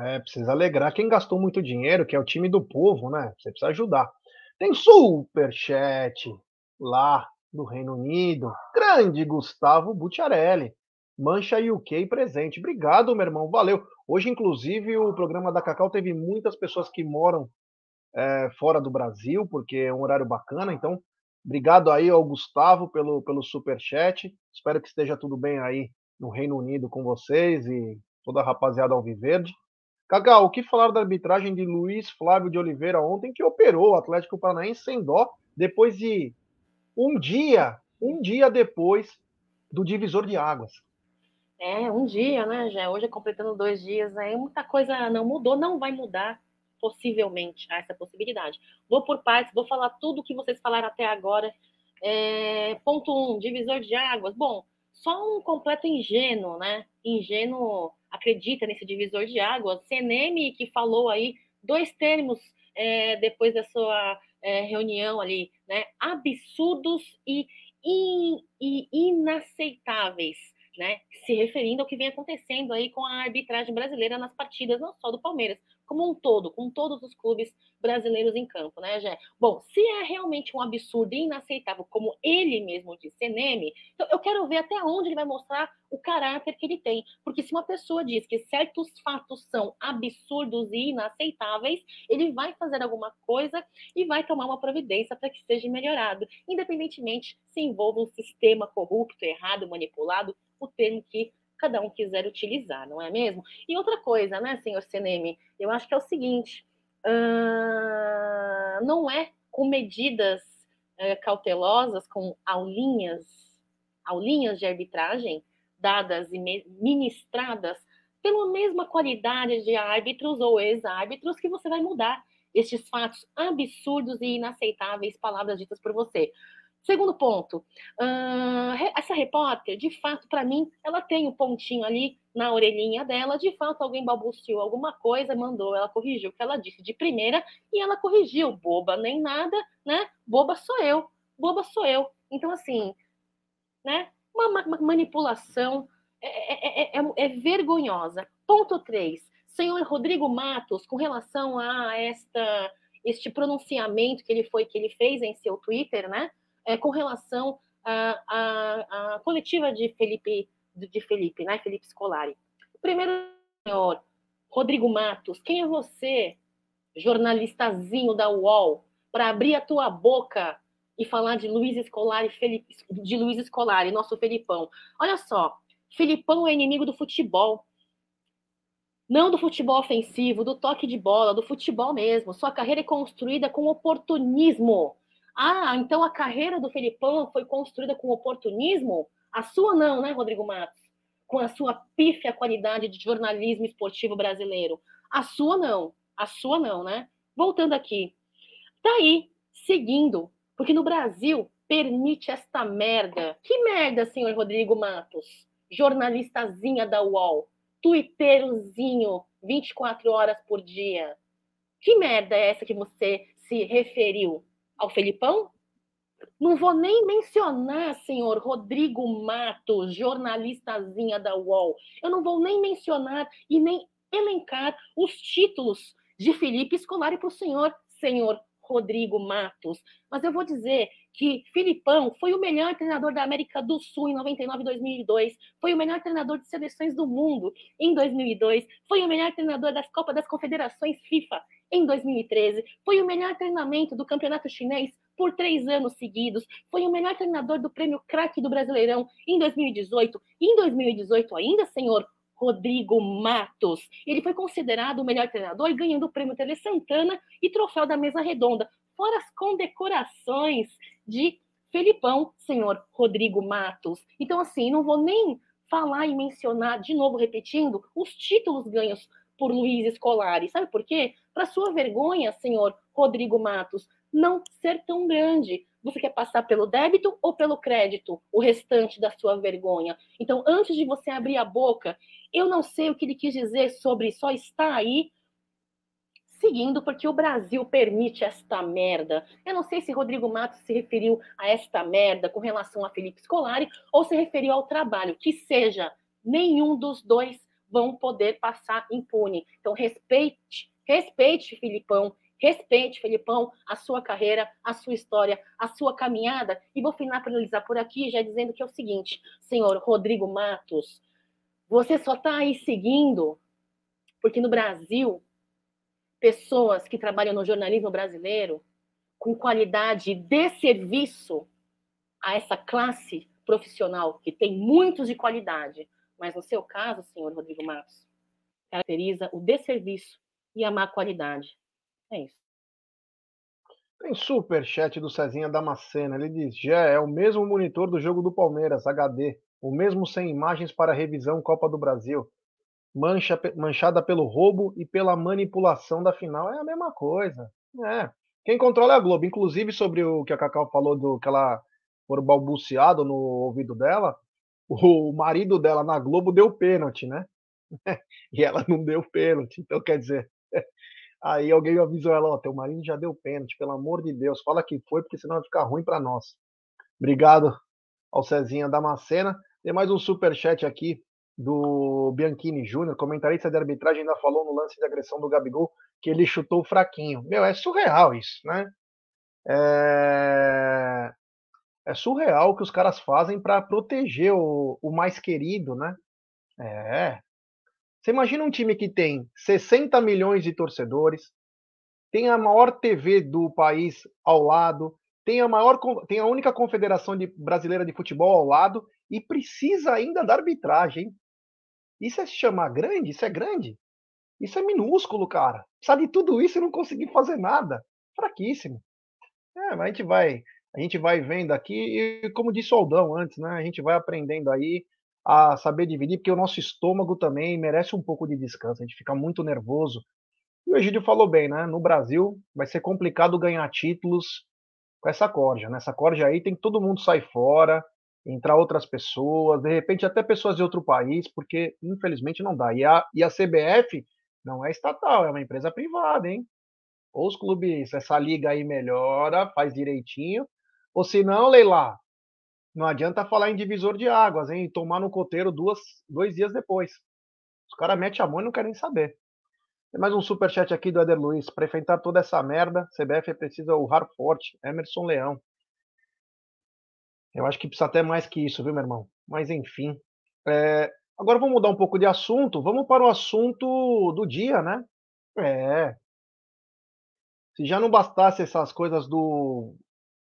É, precisa alegrar quem gastou muito dinheiro, que é o time do povo, né? Você precisa ajudar. Tem superchat lá do Reino Unido. Grande Gustavo Butiarelli. Mancha UK presente. Obrigado, meu irmão. Valeu. Hoje, inclusive, o programa da Cacau teve muitas pessoas que moram é, fora do Brasil, porque é um horário bacana. Então, obrigado aí ao Gustavo pelo, pelo super chat. Espero que esteja tudo bem aí no Reino Unido com vocês e toda a rapaziada Alviverde. Cacau, o que falar da arbitragem de Luiz Flávio de Oliveira ontem, que operou o Atlético Paranaense sem dó, depois de um dia, um dia depois do divisor de águas. É, um dia, né, já hoje é completando dois dias, aí muita coisa não mudou, não vai mudar, possivelmente, há essa possibilidade. Vou por partes, vou falar tudo o que vocês falaram até agora. É, ponto um, divisor de águas. Bom, só um completo ingênuo, né? Ingênuo acredita nesse divisor de águas. CNM que falou aí dois termos é, depois da sua é, reunião ali, né? Absurdos e, in, e inaceitáveis né, se referindo ao que vem acontecendo aí com a arbitragem brasileira nas partidas, não só do Palmeiras, como um todo, com todos os clubes brasileiros em campo, né, Jé? Bom, se é realmente um absurdo e inaceitável, como ele mesmo disse, Eneme, então eu quero ver até onde ele vai mostrar o caráter que ele tem. Porque se uma pessoa diz que certos fatos são absurdos e inaceitáveis, ele vai fazer alguma coisa e vai tomar uma providência para que seja melhorado, independentemente se envolva um sistema corrupto, errado, manipulado, o termo que cada um quiser utilizar, não é mesmo? E outra coisa, né, senhor Seneme, eu acho que é o seguinte: uh, não é com medidas uh, cautelosas, com aulinhas, aulinhas de arbitragem dadas e ministradas pela mesma qualidade de árbitros ou ex-árbitros que você vai mudar estes fatos absurdos e inaceitáveis, palavras ditas por você. Segundo ponto, uh, essa repórter, de fato, para mim, ela tem o um pontinho ali na orelhinha dela. De fato, alguém balbuciou alguma coisa, mandou, ela corrigiu o que ela disse de primeira e ela corrigiu. Boba nem nada, né? Boba sou eu, boba sou eu. Então, assim, né? Uma, uma manipulação é, é, é, é, vergonhosa. Ponto 3. Senhor Rodrigo Matos, com relação a esta este pronunciamento que ele foi que ele fez em seu Twitter, né? É, com relação à, à, à, coletiva de Felipe, de Felipe, né? Felipe Scolari. Primeiro, senhor Rodrigo Matos, quem é você, jornalistazinho da UOL, para abrir a tua boca e falar de Luiz Scolari, Felipe, de Luiz Scolari, nosso Felipão? Olha só, Felipão é inimigo do futebol. Não do futebol ofensivo, do toque de bola, do futebol mesmo. Sua carreira é construída com oportunismo. Ah, então a carreira do Felipão foi construída com oportunismo? A sua não, né, Rodrigo Matos? Com a sua pífia qualidade de jornalismo esportivo brasileiro. A sua não, a sua não, né? Voltando aqui. Tá seguindo, porque no Brasil permite esta merda. Que merda, senhor Rodrigo Matos? Jornalistazinha da UOL, tuiteirozinho, 24 horas por dia. Que merda é essa que você se referiu? Ao Felipão? Não vou nem mencionar, senhor Rodrigo Matos, jornalistazinha da UOL. Eu não vou nem mencionar e nem elencar os títulos de Felipe Scolari para o senhor, senhor Rodrigo Matos. Mas eu vou dizer que Filipão foi o melhor treinador da América do Sul em 99 e 2002, foi o melhor treinador de seleções do mundo em 2002, foi o melhor treinador das Copas das Confederações FIFA em 2013, foi o melhor treinamento do Campeonato Chinês por três anos seguidos, foi o melhor treinador do Prêmio Craque do Brasileirão em 2018, e em 2018 ainda, senhor Rodrigo Matos. Ele foi considerado o melhor treinador, ganhando o prêmio Tele Santana e troféu da mesa redonda, fora as condecorações de Felipão, senhor Rodrigo Matos. Então, assim, não vou nem falar e mencionar, de novo repetindo, os títulos ganhos por Luiz Scolari. Sabe por quê? Para sua vergonha, senhor Rodrigo Matos, não ser tão grande. Você quer passar pelo débito ou pelo crédito o restante da sua vergonha? Então, antes de você abrir a boca, eu não sei o que ele quis dizer sobre só está aí seguindo porque o Brasil permite esta merda. Eu não sei se Rodrigo Matos se referiu a esta merda com relação a Felipe Scolari ou se referiu ao trabalho, que seja, nenhum dos dois vão poder passar impune. Então respeite, respeite Filipão, respeite Filipão, a sua carreira, a sua história, a sua caminhada e vou finalizar por aqui já dizendo que é o seguinte, senhor Rodrigo Matos, você só está aí seguindo porque no Brasil pessoas que trabalham no jornalismo brasileiro com qualidade de serviço a essa classe profissional que tem muitos de qualidade, mas no seu caso, senhor Rodrigo Matos, caracteriza o desserviço e a má qualidade. É isso. Tem super chat do Cezinha Damascena. Ele diz: já é o mesmo monitor do jogo do Palmeiras, HD, o mesmo sem imagens para revisão Copa do Brasil mancha, manchada pelo roubo e pela manipulação da final é a mesma coisa. É. Quem controla é a Globo. Inclusive, sobre o que a Cacau falou do que ela foi balbuciado no ouvido dela, o marido dela na Globo deu pênalti, né? e ela não deu pênalti. Então, quer dizer, aí alguém avisou ela: Ó, teu marido já deu pênalti, pelo amor de Deus, fala que foi, porque senão vai ficar ruim para nós. Obrigado ao Cezinha Damascena. Tem mais um super chat aqui do Bianchini Júnior, comentarista de arbitragem, ainda falou no lance de agressão do Gabigol que ele chutou fraquinho. Meu, é surreal isso, né? É, é surreal o que os caras fazem para proteger o, o mais querido, né? É. Você imagina um time que tem 60 milhões de torcedores, tem a maior TV do país ao lado, tem a maior, tem a única confederação de, brasileira de futebol ao lado e precisa ainda da arbitragem. Isso é se chamar grande? Isso é grande? Isso é minúsculo, cara. De tudo isso e não conseguir fazer nada. Fraquíssimo. É, mas a gente vai, a gente vai vendo aqui e como disse o Aldão antes, né? A gente vai aprendendo aí a saber dividir, porque o nosso estômago também merece um pouco de descanso. A gente fica muito nervoso. E o Egídio falou bem, né? No Brasil vai ser complicado ganhar títulos com essa corja. Né? corja aí tem que todo mundo sair fora, entrar outras pessoas, de repente até pessoas de outro país, porque infelizmente não dá. E a, e a CBF não é estatal, é uma empresa privada, hein? Ou os clubes, essa liga aí melhora, faz direitinho, ou se não, Leila, não adianta falar em divisor de águas, hein? Tomar no coteiro duas, dois dias depois. Os caras metem a mão e não querem saber. Tem mais um superchat aqui do Eder Luiz. Para enfrentar toda essa merda, CBF precisa urrar forte. Emerson Leão. Eu acho que precisa até mais que isso, viu, meu irmão? Mas enfim. É... Agora vamos mudar um pouco de assunto. Vamos para o assunto do dia, né? É. Se já não bastasse essas coisas do.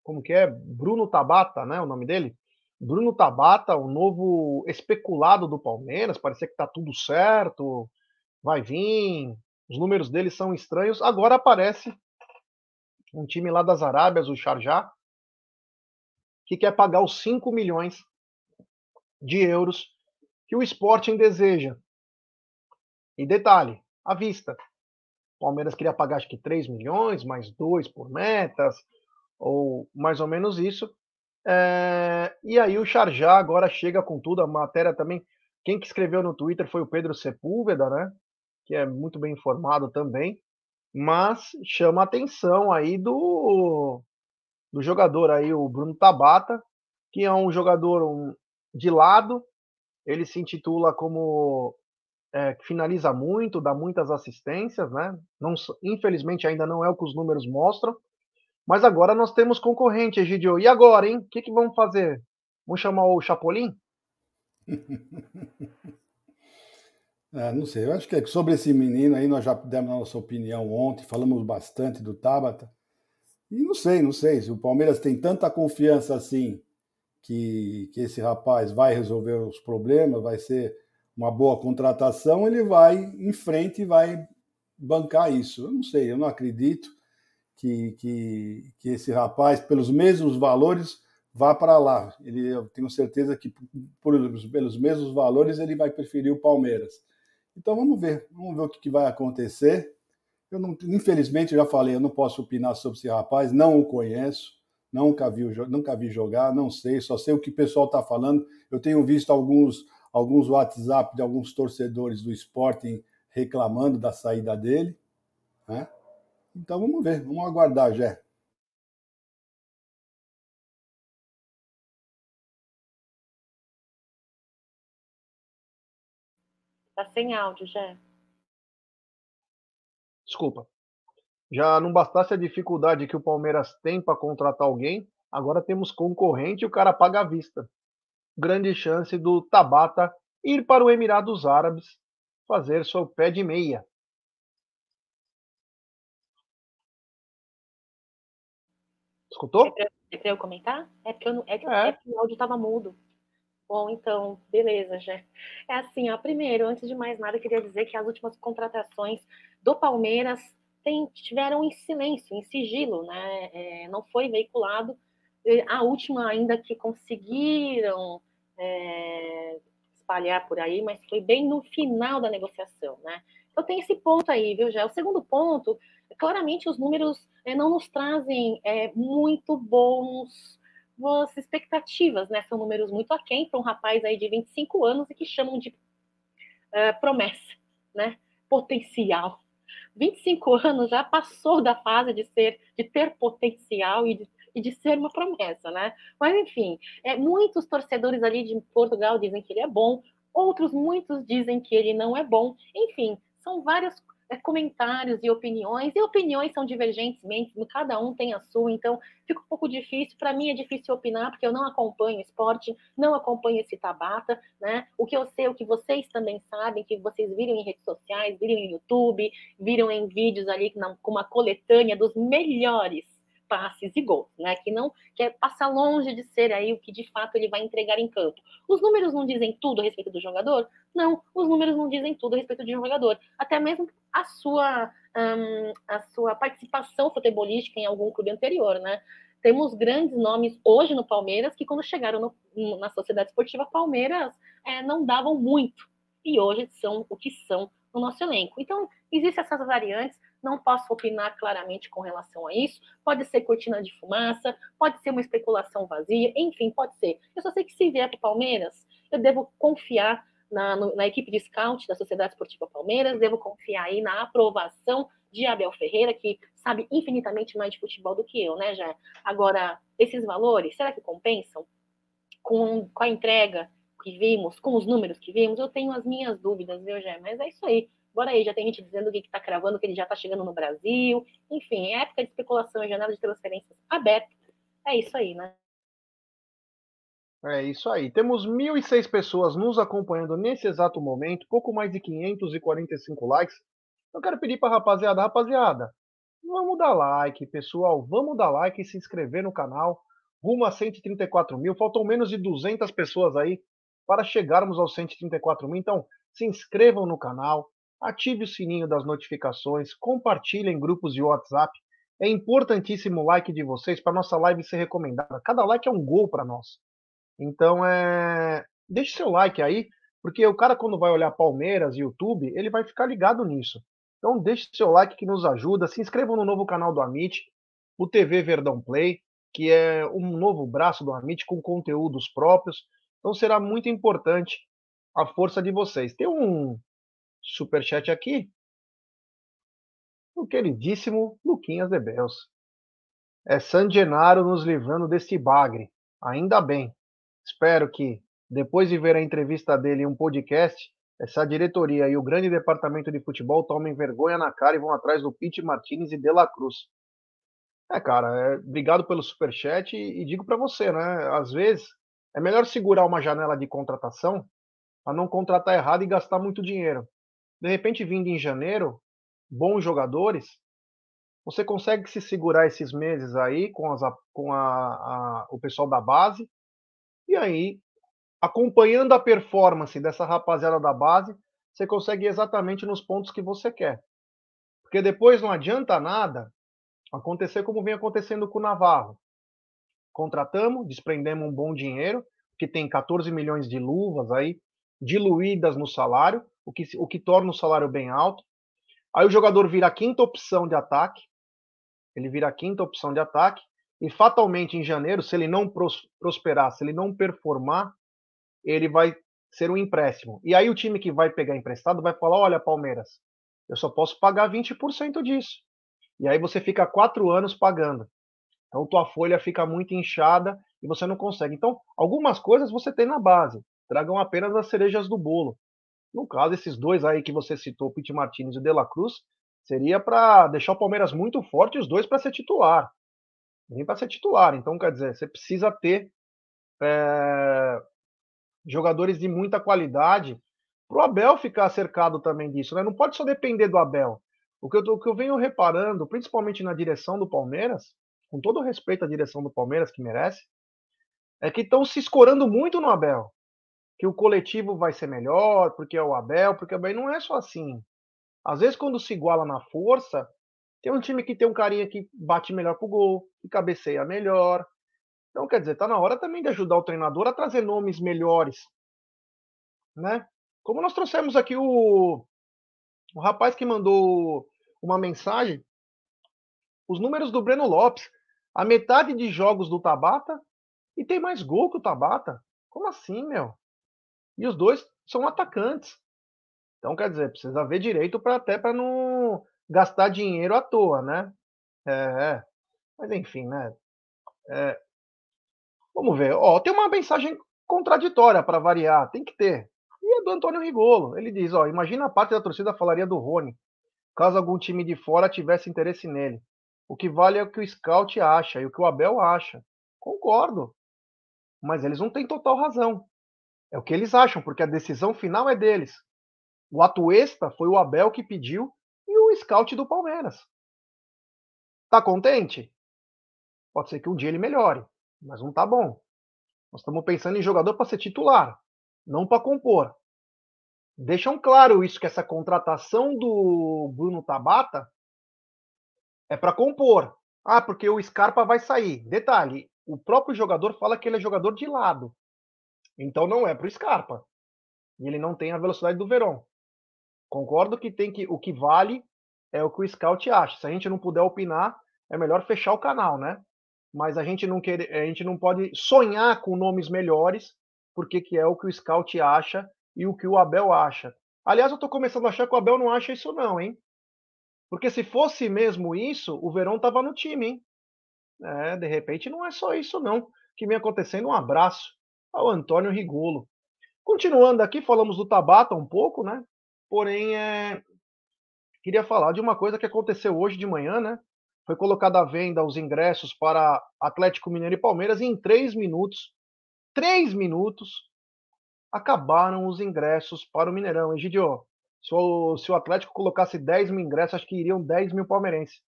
Como que é? Bruno Tabata, né? O nome dele? Bruno Tabata, o novo especulado do Palmeiras. Parecia que tá tudo certo vai vir, os números dele são estranhos. Agora aparece um time lá das Arábias, o Sharjah, que quer pagar os 5 milhões de euros que o Sporting deseja. E detalhe, à vista. O Palmeiras queria pagar acho que 3 milhões, mais 2 por metas, ou mais ou menos isso. É... e aí o Sharjah agora chega com tudo, a matéria também. Quem que escreveu no Twitter foi o Pedro Sepúlveda, né? que é muito bem informado também, mas chama a atenção aí do, do jogador aí, o Bruno Tabata, que é um jogador de lado, ele se intitula como é, finaliza muito, dá muitas assistências, né? Não, infelizmente ainda não é o que os números mostram, mas agora nós temos concorrente, Egidio. E agora, hein? O que, que vamos fazer? Vamos chamar o Chapolin? É, não sei, eu acho que sobre esse menino aí nós já demos a nossa opinião ontem, falamos bastante do Tabata. E não sei, não sei, se o Palmeiras tem tanta confiança assim que, que esse rapaz vai resolver os problemas, vai ser uma boa contratação, ele vai em frente e vai bancar isso. Eu não sei, eu não acredito que, que, que esse rapaz, pelos mesmos valores, vá para lá. Ele, eu tenho certeza que por, pelos mesmos valores ele vai preferir o Palmeiras. Então vamos ver, vamos ver o que, que vai acontecer. Eu não, infelizmente, eu já falei, eu não posso opinar sobre esse rapaz, não o conheço, nunca vi, nunca vi jogar, não sei, só sei o que o pessoal está falando. Eu tenho visto alguns, alguns WhatsApp de alguns torcedores do Sporting reclamando da saída dele. Né? Então vamos ver, vamos aguardar, Jé. Tá sem áudio, já. Desculpa. Já não bastasse a dificuldade que o Palmeiras tem para contratar alguém, agora temos concorrente e o cara paga à vista. Grande chance do Tabata ir para o Emirados Árabes fazer seu pé de meia. Escutou? É para eu comentar? É porque, eu não, é, que, é. é que o áudio estava mudo. Bom, então, beleza, já. É assim, ó, primeiro, antes de mais nada, queria dizer que as últimas contratações do Palmeiras tem, tiveram em silêncio, em sigilo, né? É, não foi veiculado. A última ainda que conseguiram é, espalhar por aí, mas foi bem no final da negociação, né? Então tem esse ponto aí, viu, já. O segundo ponto, claramente os números é, não nos trazem é, muito bons as expectativas, né? São números muito aquém para um rapaz aí de 25 anos e que chamam de uh, promessa, né? Potencial. 25 anos já passou da fase de ser, de ter potencial e de e de ser uma promessa, né? Mas enfim, é, muitos torcedores ali de Portugal dizem que ele é bom, outros muitos dizem que ele não é bom. Enfim, são vários é, comentários e opiniões, e opiniões são divergentes, cada um tem a sua, então fica um pouco difícil. Para mim é difícil opinar, porque eu não acompanho esporte, não acompanho esse Tabata, né? O que eu sei, o que vocês também sabem, que vocês viram em redes sociais, viram em YouTube, viram em vídeos ali com uma coletânea dos melhores passes e gols, né? Que não quer é passar longe de ser aí o que de fato ele vai entregar em campo. Os números não dizem tudo a respeito do jogador? Não, os números não dizem tudo a respeito de um jogador. Até mesmo a sua, um, a sua participação futebolística em algum clube anterior, né? Temos grandes nomes hoje no Palmeiras que, quando chegaram no, na Sociedade Esportiva Palmeiras, é, não davam muito. E hoje são o que são no nosso elenco. Então, existem essas variantes não posso opinar claramente com relação a isso. Pode ser cortina de fumaça, pode ser uma especulação vazia, enfim, pode ser. Eu só sei que se vier para o Palmeiras, eu devo confiar na, no, na, equipe de scout da Sociedade Esportiva Palmeiras, devo confiar aí na aprovação de Abel Ferreira, que sabe infinitamente mais de futebol do que eu, né, já. Agora, esses valores, será que compensam? Com, com a entrega que vimos, com os números que vimos, eu tenho as minhas dúvidas, viu, Jé? Mas é isso aí. Bora aí, já tem gente dizendo que está cravando que ele já está chegando no Brasil. Enfim, é época de especulação, janela de transferências aberta. É isso aí, né? É isso aí. Temos 1.006 pessoas nos acompanhando nesse exato momento, pouco mais de 545 likes. Eu quero pedir para rapaziada, rapaziada, vamos dar like, pessoal, vamos dar like e se inscrever no canal. Rumo a 134 mil, faltam menos de 200 pessoas aí para chegarmos aos 134 mil. Então, se inscrevam no canal, ative o sininho das notificações, compartilhe em grupos de WhatsApp. É importantíssimo o like de vocês para nossa live ser recomendada. Cada like é um gol para nós. Então, é... deixe seu like aí, porque o cara quando vai olhar Palmeiras e YouTube, ele vai ficar ligado nisso. Então, deixe seu like que nos ajuda. Se inscrevam no novo canal do Amit, o TV Verdão Play, que é um novo braço do Amit com conteúdos próprios. Então, será muito importante a força de vocês. Tem um, superchat aqui. O queridíssimo Luquinhas de Belos. É San Genaro nos livrando desse bagre. Ainda bem. Espero que, depois de ver a entrevista dele em um podcast, essa diretoria e o grande departamento de futebol tomem vergonha na cara e vão atrás do Pete Martinez e De La Cruz. É, cara, é, obrigado pelo superchat e, e digo para você, né? Às vezes é melhor segurar uma janela de contratação para não contratar errado e gastar muito dinheiro de repente vindo em janeiro, bons jogadores, você consegue se segurar esses meses aí com, as, com a, a, o pessoal da base, e aí, acompanhando a performance dessa rapaziada da base, você consegue ir exatamente nos pontos que você quer. Porque depois não adianta nada acontecer como vem acontecendo com o Navarro. Contratamos, desprendemos um bom dinheiro, que tem 14 milhões de luvas aí, diluídas no salário, o que, o que torna o salário bem alto. Aí o jogador vira a quinta opção de ataque, ele vira a quinta opção de ataque, e fatalmente em janeiro, se ele não prosperar, se ele não performar, ele vai ser um empréstimo. E aí o time que vai pegar emprestado vai falar: olha, Palmeiras, eu só posso pagar 20% disso. E aí você fica quatro anos pagando. Então tua folha fica muito inchada e você não consegue. Então, algumas coisas você tem na base. Tragam apenas as cerejas do bolo. No caso, esses dois aí que você citou, Pete Martinez e De La Cruz, seria para deixar o Palmeiras muito forte os dois para ser titular. Nem para ser titular. Então, quer dizer, você precisa ter é, jogadores de muita qualidade para o Abel ficar cercado também disso. Né? Não pode só depender do Abel. O que, eu, o que eu venho reparando, principalmente na direção do Palmeiras, com todo respeito à direção do Palmeiras, que merece, é que estão se escorando muito no Abel que o coletivo vai ser melhor, porque é o Abel, porque bem não é só assim. Às vezes, quando se iguala na força, tem um time que tem um carinha que bate melhor pro gol, que cabeceia melhor. Então, quer dizer, tá na hora também de ajudar o treinador a trazer nomes melhores. Né? Como nós trouxemos aqui o, o rapaz que mandou uma mensagem, os números do Breno Lopes, a metade de jogos do Tabata e tem mais gol que o Tabata. Como assim, meu? E os dois são atacantes. Então, quer dizer, precisa ver direito para até para não gastar dinheiro à toa, né? É, é, mas enfim, né? É, vamos ver. Ó, tem uma mensagem contraditória para variar, tem que ter. E é do Antônio Rigolo. Ele diz: ó, imagina a parte da torcida falaria do Rony, caso algum time de fora tivesse interesse nele. O que vale é o que o scout acha e o que o Abel acha. Concordo. Mas eles não têm total razão. É o que eles acham, porque a decisão final é deles. O ato extra foi o Abel que pediu e o scout do Palmeiras. Tá contente? Pode ser que um dia ele melhore, mas não tá bom. Nós estamos pensando em jogador para ser titular, não para compor. Deixam claro isso que essa contratação do Bruno Tabata é para compor. Ah, porque o Scarpa vai sair. Detalhe, o próprio jogador fala que ele é jogador de lado. Então não é para o Scarpa. E ele não tem a velocidade do Verón. Concordo que tem que o que vale é o que o scout acha. Se a gente não puder opinar, é melhor fechar o canal, né? Mas a gente não quer, a gente não pode sonhar com nomes melhores, porque que é o que o scout acha e o que o Abel acha. Aliás, eu estou começando a achar que o Abel não acha isso não, hein? Porque se fosse mesmo isso, o Verão estava no time, hein? É, de repente não é só isso não que vem acontecendo. Um abraço ao Antônio Rigolo. Continuando aqui, falamos do Tabata um pouco, né? Porém, é... queria falar de uma coisa que aconteceu hoje de manhã, né? Foi colocada à venda os ingressos para Atlético Mineiro e Palmeiras e em três minutos, três minutos, acabaram os ingressos para o Mineirão. Egidio, se o, se o Atlético colocasse 10 mil ingressos, acho que iriam 10 mil palmeirenses.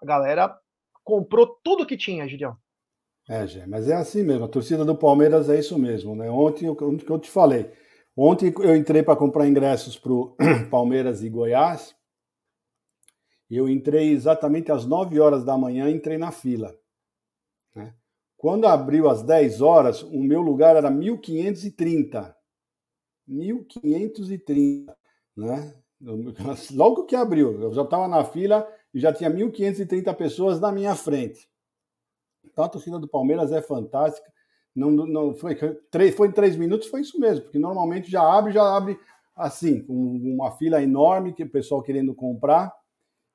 A galera comprou tudo que tinha, Gideão. É, Gê, mas é assim mesmo. A torcida do Palmeiras é isso mesmo, né? Ontem, o que eu te falei. Ontem eu entrei para comprar ingressos para o Palmeiras e Goiás. Eu entrei exatamente às 9 horas da manhã, entrei na fila. Né? Quando abriu às 10 horas, o meu lugar era 1530. 1530 né? Logo que abriu, eu já estava na fila e já tinha 1.530 pessoas na minha frente. A torcida do Palmeiras é fantástica. Não, não foi, três, foi em três minutos, foi isso mesmo, porque normalmente já abre, já abre assim, com uma fila enorme que o pessoal querendo comprar.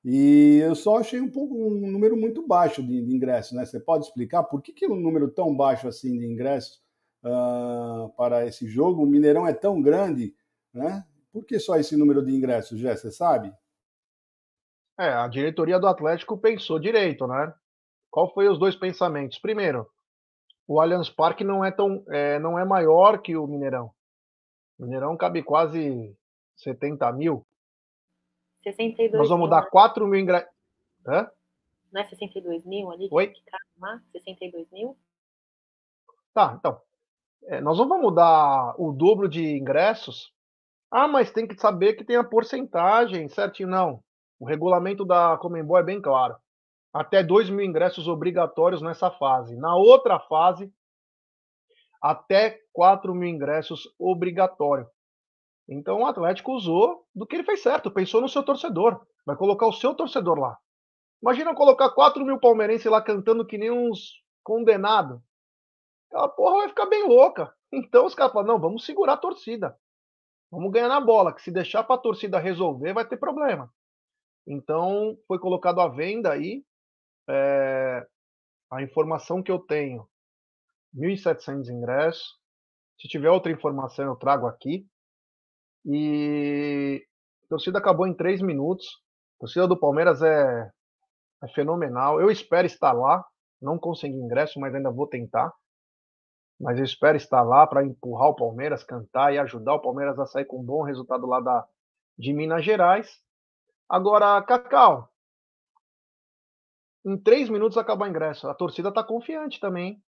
E eu só achei um pouco um número muito baixo de, de ingressos, né? Você pode explicar por que, que um número tão baixo assim de ingressos uh, para esse jogo? O Mineirão é tão grande, né? Por que só esse número de ingressos, Jé? Você sabe? É, a diretoria do Atlético pensou direito, né? Qual foi os dois pensamentos? Primeiro, o Allianz Parque não é tão, é, não é maior que o Mineirão. O Mineirão cabe quase 70 mil. 62 Nós vamos mil, dar 4 mil ingressos. Hã? Não é 62 mil ali? Oi? Que lá? 62 mil? Tá, então. É, nós vamos dar o dobro de ingressos ah, mas tem que saber que tem a porcentagem, certinho? Não. O regulamento da Comembol é bem claro. Até 2 mil ingressos obrigatórios nessa fase. Na outra fase, até 4 mil ingressos obrigatório. Então o Atlético usou do que ele fez certo, pensou no seu torcedor. Vai colocar o seu torcedor lá. Imagina colocar 4 mil palmeirenses lá cantando que nem uns condenados. Aquela porra vai ficar bem louca. Então os caras falam, não, vamos segurar a torcida. Vamos ganhar na bola, que se deixar para a torcida resolver, vai ter problema. Então, foi colocado à venda aí é, a informação que eu tenho: 1.700 ingressos. Se tiver outra informação, eu trago aqui. E a torcida acabou em três minutos. A torcida do Palmeiras é, é fenomenal. Eu espero estar lá. Não consegui ingresso, mas ainda vou tentar mas eu espero estar lá para empurrar o Palmeiras, cantar e ajudar o Palmeiras a sair com um bom resultado lá da, de Minas Gerais. Agora, Cacau, em três minutos acaba o ingresso. A torcida está confiante também.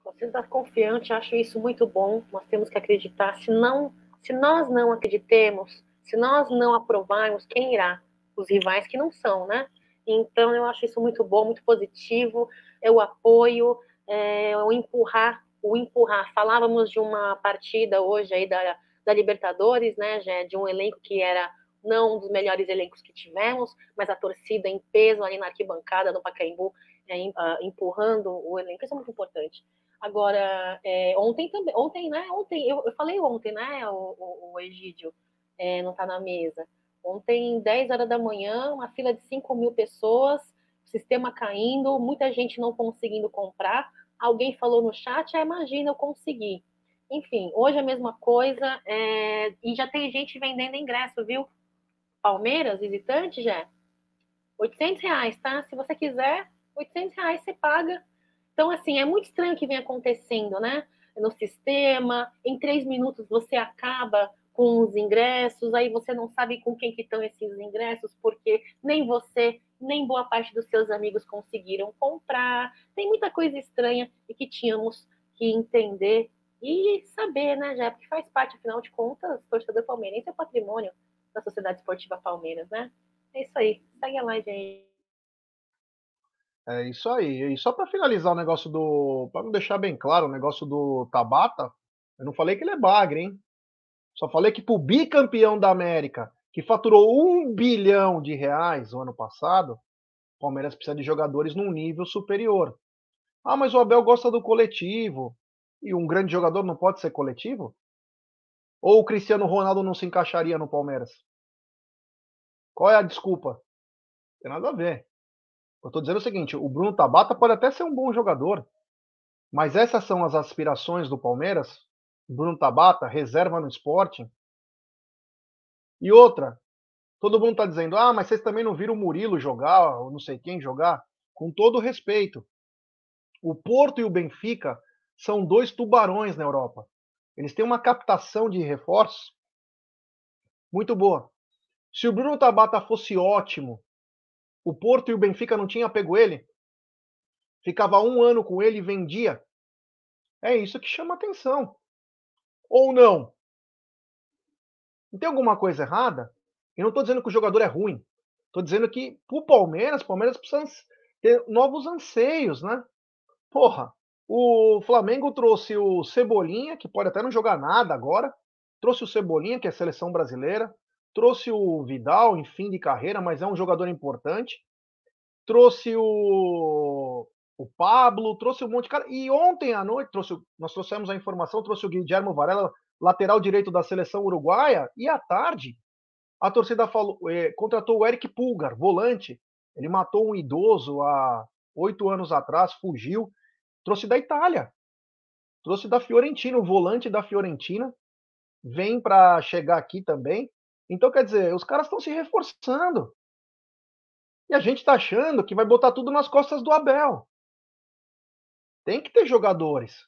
A torcida está confiante, acho isso muito bom. Nós temos que acreditar. Se, não, se nós não acreditemos, se nós não aprovarmos, quem irá? Os rivais que não são, né? Então, eu acho isso muito bom, muito positivo. Eu apoio é, o empurrar, o empurrar. Falávamos de uma partida hoje aí da, da Libertadores, né, já de um elenco que era não um dos melhores elencos que tivemos, mas a torcida em peso ali na arquibancada no Pacaembu, é, uh, empurrando o elenco, isso é muito importante. Agora, é, ontem também, ontem, né, ontem, eu, eu falei ontem, né, o, o, o Egídio, é, não está na mesa. Ontem, 10 horas da manhã, uma fila de 5 mil pessoas, sistema caindo, muita gente não conseguindo comprar. Alguém falou no chat, ah, imagina, eu consegui. Enfim, hoje a mesma coisa, é... e já tem gente vendendo ingresso, viu? Palmeiras, visitante, já. 800 reais, tá? Se você quiser, 800 reais você paga. Então, assim, é muito estranho o que vem acontecendo, né? No sistema, em três minutos você acaba com os ingressos, aí você não sabe com quem que estão esses ingressos, porque nem você, nem boa parte dos seus amigos conseguiram comprar. Tem muita coisa estranha e que tínhamos que entender e saber, né, já porque faz parte, afinal de contas, torcedor palmeirense é patrimônio da Sociedade Esportiva Palmeiras, né? É isso aí. Segue a live aí. É isso aí. E só para finalizar o negócio do. Para não deixar bem claro o negócio do Tabata, eu não falei que ele é bagre, hein? Só falei que pro bicampeão da América, que faturou um bilhão de reais no ano passado, o Palmeiras precisa de jogadores num nível superior. Ah, mas o Abel gosta do coletivo. E um grande jogador não pode ser coletivo? Ou o Cristiano Ronaldo não se encaixaria no Palmeiras? Qual é a desculpa? Tem nada a ver. Eu estou dizendo o seguinte: o Bruno Tabata pode até ser um bom jogador, mas essas são as aspirações do Palmeiras Bruno Tabata, reserva no esporte. E outra, todo mundo está dizendo, ah, mas vocês também não viram o Murilo jogar, ou não sei quem jogar. Com todo respeito, o Porto e o Benfica são dois tubarões na Europa. Eles têm uma captação de reforços muito boa. Se o Bruno Tabata fosse ótimo, o Porto e o Benfica não tinham pego ele, ficava um ano com ele e vendia. É isso que chama atenção ou não? Não tem alguma coisa errada? Eu não estou dizendo que o jogador é ruim. Estou dizendo que, o Palmeiras, o Palmeiras precisa ter novos anseios, né? Porra, o Flamengo trouxe o Cebolinha, que pode até não jogar nada agora. Trouxe o Cebolinha, que é seleção brasileira. Trouxe o Vidal, em fim de carreira, mas é um jogador importante. Trouxe o o Pablo, trouxe um monte de cara. E ontem à noite, trouxe, nós trouxemos a informação, trouxe o Guilherme Varela, lateral direito da seleção uruguaia, e à tarde a torcida falou, eh, contratou o Eric Pulgar, volante. Ele matou um idoso há oito anos atrás, fugiu. Trouxe da Itália. Trouxe da Fiorentina, o volante da Fiorentina. Vem para chegar aqui também. Então, quer dizer, os caras estão se reforçando. E a gente está achando que vai botar tudo nas costas do Abel. Tem que ter jogadores.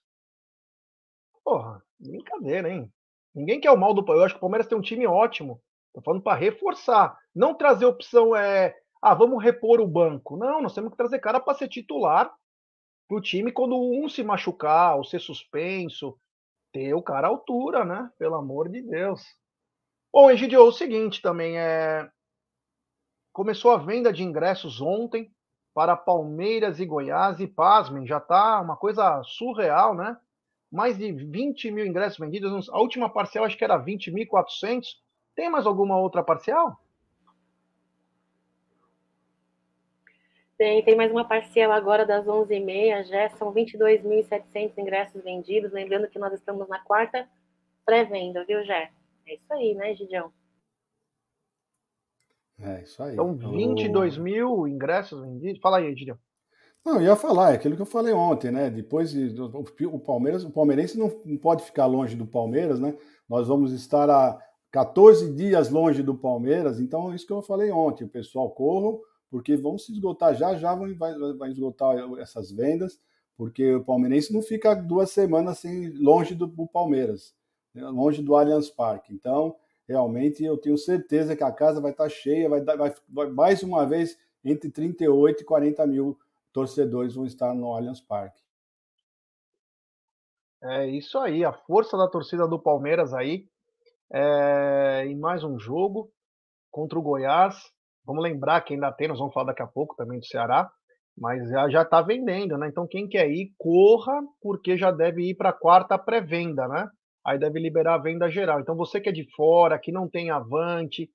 Porra, brincadeira, hein? Ninguém quer o mal do Eu acho que o Palmeiras tem um time ótimo. Tô falando para reforçar. Não trazer opção é. Ah, vamos repor o banco. Não, nós temos que trazer cara para ser titular pro time quando um se machucar ou ser suspenso. Ter o cara à altura, né? Pelo amor de Deus. Bom, Egidio, é o seguinte também é. Começou a venda de ingressos ontem para Palmeiras e Goiás. E pasmem, já está uma coisa surreal, né? Mais de 20 mil ingressos vendidos. A última parcial acho que era 20.400. Tem mais alguma outra parcial? Tem, tem mais uma parcial agora das 11h30, já são 22.700 ingressos vendidos. Lembrando que nós estamos na quarta pré-venda, viu, Jé? É isso aí, né, Gidião? É, isso aí. Então, 22 o... mil ingressos vendidos. Fala aí, Edilho. Não, eu ia falar, é aquilo que eu falei ontem, né? Depois o Palmeiras, o palmeirense não, não pode ficar longe do Palmeiras, né? Nós vamos estar a 14 dias longe do Palmeiras, então é isso que eu falei ontem. O pessoal corram, porque vão se esgotar já, já vai, vai esgotar essas vendas, porque o palmeirense não fica duas semanas assim, longe do, do Palmeiras, né? longe do Allianz Parque. Então, realmente eu tenho certeza que a casa vai estar cheia, vai, vai, vai mais uma vez entre 38 e 40 mil torcedores vão estar no Allianz Parque. É isso aí, a força da torcida do Palmeiras aí é, em mais um jogo contra o Goiás. Vamos lembrar que ainda tem, nós vamos falar daqui a pouco também do Ceará, mas já está vendendo, né? Então quem quer ir, corra, porque já deve ir para a quarta pré-venda, né? aí deve liberar a venda geral. Então você que é de fora, que não tem avante,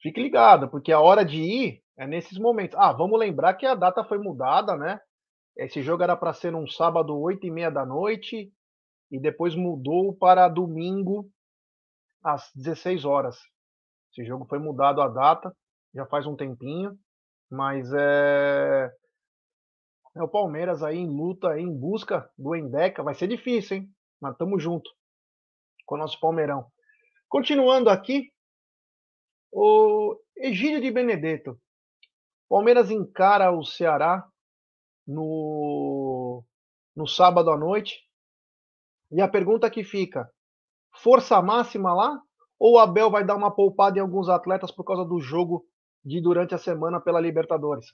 fique ligado, porque a hora de ir é nesses momentos. Ah, vamos lembrar que a data foi mudada, né? Esse jogo era para ser num sábado, 8 e meia da noite, e depois mudou para domingo, às 16 horas. Esse jogo foi mudado a data, já faz um tempinho. Mas é. É o Palmeiras aí em luta, em busca do Endeca. Vai ser difícil, hein? Mas estamos junto com o nosso Palmeirão. Continuando aqui, o Egídio de Benedetto. Palmeiras encara o Ceará no, no sábado à noite. E a pergunta que fica: força máxima lá? Ou o Abel vai dar uma poupada em alguns atletas por causa do jogo de durante a semana pela Libertadores?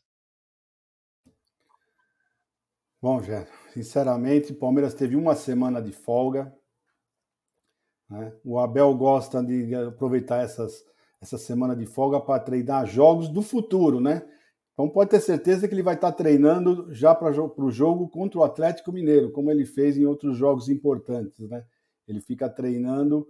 Bom, Jé, sinceramente, o Palmeiras teve uma semana de folga. Né? O Abel gosta de aproveitar essas, essa semana de folga para treinar jogos do futuro, né? Então pode ter certeza que ele vai estar treinando já para o jogo contra o Atlético Mineiro, como ele fez em outros jogos importantes, né? Ele fica treinando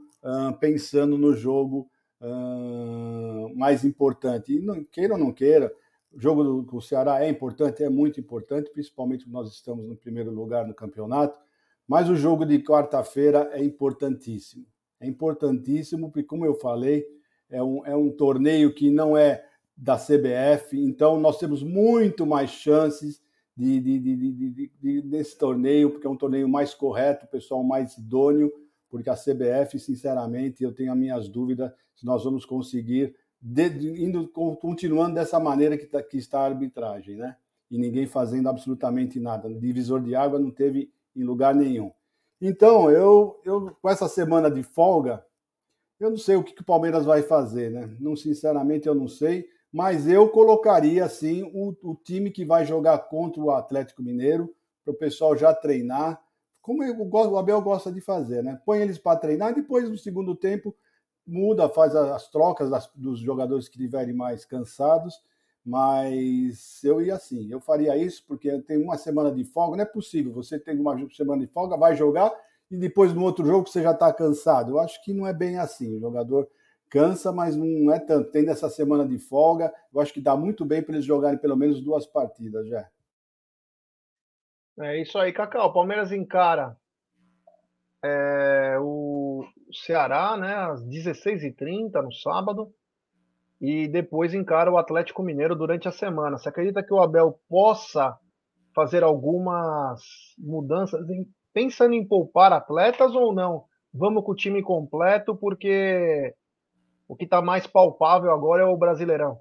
pensando no jogo uh, mais importante. E não, queira ou não queira, o jogo do, do Ceará é importante, é muito importante, principalmente nós estamos no primeiro lugar no campeonato. Mas o jogo de quarta-feira é importantíssimo. É importantíssimo porque, como eu falei, é um, é um torneio que não é da CBF, então nós temos muito mais chances de, de, de, de, desse torneio, porque é um torneio mais correto, pessoal mais idôneo, porque a CBF, sinceramente, eu tenho as minhas dúvidas se nós vamos conseguir de, indo, continuando dessa maneira que, tá, que está a arbitragem, né? E ninguém fazendo absolutamente nada. Divisor de água não teve em lugar nenhum. Então, eu, eu com essa semana de folga, eu não sei o que, que o Palmeiras vai fazer, né? Não, sinceramente, eu não sei, mas eu colocaria, assim, o, o time que vai jogar contra o Atlético Mineiro, para o pessoal já treinar, como eu, o Abel gosta de fazer, né? Põe eles para treinar e depois, no segundo tempo, muda, faz as trocas das, dos jogadores que estiverem mais cansados, mas eu ia assim, eu faria isso porque tem uma semana de folga, não é possível, você tem uma semana de folga, vai jogar e depois no outro jogo você já está cansado. Eu acho que não é bem assim, o jogador cansa, mas não é tanto. Tem dessa semana de folga, eu acho que dá muito bem para eles jogarem pelo menos duas partidas já. É isso aí, Cacau. O Palmeiras encara é, o Ceará, né, às 16h30 no sábado, e depois encara o Atlético Mineiro durante a semana. Você acredita que o Abel possa fazer algumas mudanças, pensando em poupar atletas ou não? Vamos com o time completo, porque o que está mais palpável agora é o Brasileirão.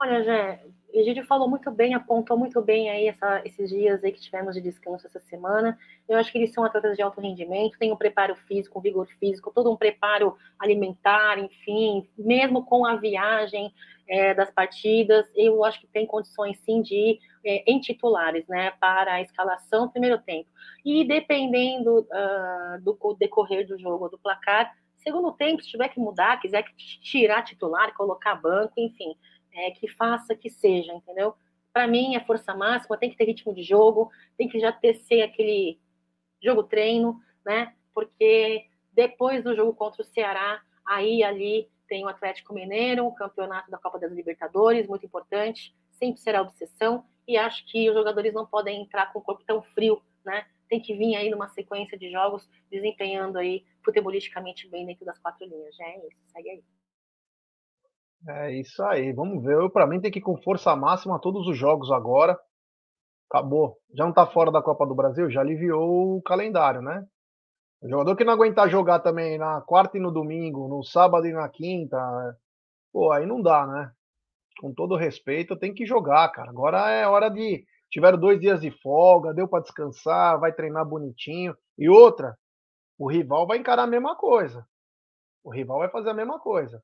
Olha, Jé, Egídio falou muito bem, apontou muito bem aí essa, esses dias aí que tivemos de descanso essa semana. Eu acho que eles são atletas de alto rendimento, tem um preparo físico, um vigor físico, todo um preparo alimentar, enfim, mesmo com a viagem é, das partidas, eu acho que tem condições sim de ir é, em titulares, né, para a escalação primeiro tempo. E dependendo uh, do decorrer do jogo, do placar, segundo tempo, se tiver que mudar, quiser tirar titular, colocar banco, enfim, é, que faça que seja, entendeu? Para mim, é força máxima, tem que ter ritmo de jogo, tem que já ter ser aquele jogo treino, né? Porque depois do jogo contra o Ceará, aí ali tem o Atlético Mineiro, o campeonato da Copa das Libertadores, muito importante, sempre será obsessão, e acho que os jogadores não podem entrar com o corpo tão frio, né? Tem que vir aí numa sequência de jogos desempenhando aí futebolisticamente bem dentro das quatro linhas. Já é isso, segue aí. É isso aí, vamos ver. Para mim, tem que ir com força máxima todos os jogos agora. Acabou. Já não tá fora da Copa do Brasil, já aliviou o calendário, né? O jogador que não aguentar jogar também na quarta e no domingo, no sábado e na quinta, pô, aí não dá, né? Com todo respeito, tem que jogar, cara. Agora é hora de. Tiveram dois dias de folga, deu para descansar, vai treinar bonitinho. E outra, o rival vai encarar a mesma coisa. O rival vai fazer a mesma coisa.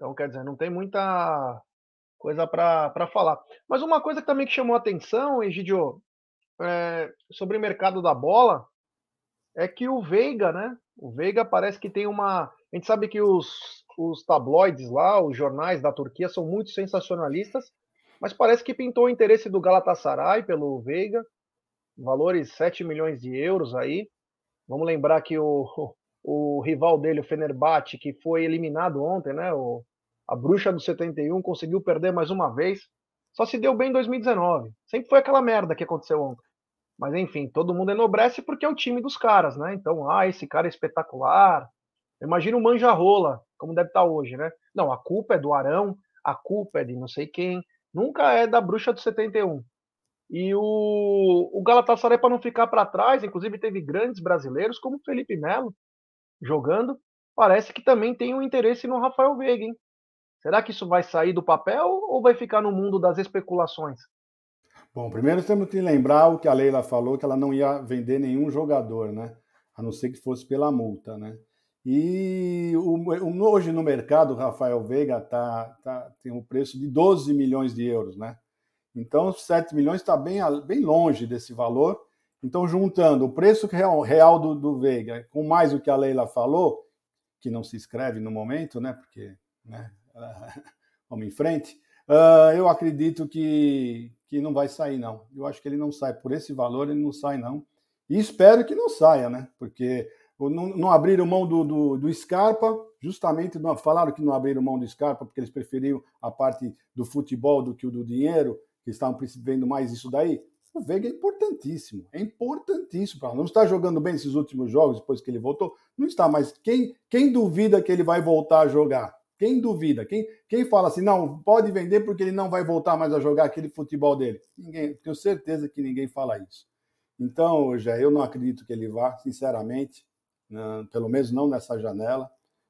Então, quer dizer, não tem muita coisa para falar. Mas uma coisa que também que chamou a atenção, Egidio, é, sobre o mercado da bola, é que o Veiga, né? O Veiga parece que tem uma. A gente sabe que os, os tabloides lá, os jornais da Turquia, são muito sensacionalistas, mas parece que pintou o interesse do Galatasaray pelo Veiga, valores 7 milhões de euros aí. Vamos lembrar que o, o rival dele, o Fenerbahçe, que foi eliminado ontem, né? O, a bruxa do 71 conseguiu perder mais uma vez. Só se deu bem em 2019. Sempre foi aquela merda que aconteceu ontem. Mas enfim, todo mundo enobrece porque é o time dos caras, né? Então, ah, esse cara é espetacular. Imagina o Manjarrola, como deve estar hoje, né? Não, a culpa é do Arão, a culpa é de não sei quem. nunca é da bruxa do 71. E o, o Galatasaray, para não ficar para trás, inclusive teve grandes brasileiros, como Felipe Melo, jogando, parece que também tem um interesse no Rafael Veiga, hein? Será que isso vai sair do papel ou vai ficar no mundo das especulações? Bom, primeiro temos que lembrar o que a Leila falou, que ela não ia vender nenhum jogador, né? A não ser que fosse pela multa, né? E hoje no mercado, o Rafael Veiga tá, tá, tem um preço de 12 milhões de euros, né? Então, 7 milhões está bem, bem longe desse valor. Então, juntando o preço real, real do, do Veiga com mais o que a Leila falou, que não se escreve no momento, né? Porque né, vamos em frente. Uh, eu acredito que, que não vai sair, não. Eu acho que ele não sai. Por esse valor, ele não sai, não. E espero que não saia, né? Porque não, não abriram mão do, do, do, Scarpa, justamente não, falaram que não abriram mão do Scarpa porque eles preferiam a parte do futebol do que o do dinheiro, que estavam vendo mais isso daí. O Veiga é importantíssimo, é importantíssimo. Não está jogando bem esses últimos jogos, depois que ele voltou, não está, mas quem, quem duvida que ele vai voltar a jogar? Quem duvida? Quem, quem fala assim, não, pode vender porque ele não vai voltar mais a jogar aquele futebol dele? Ninguém, tenho certeza que ninguém fala isso. Então, já eu não acredito que ele vá, sinceramente né? pelo menos não nessa janela.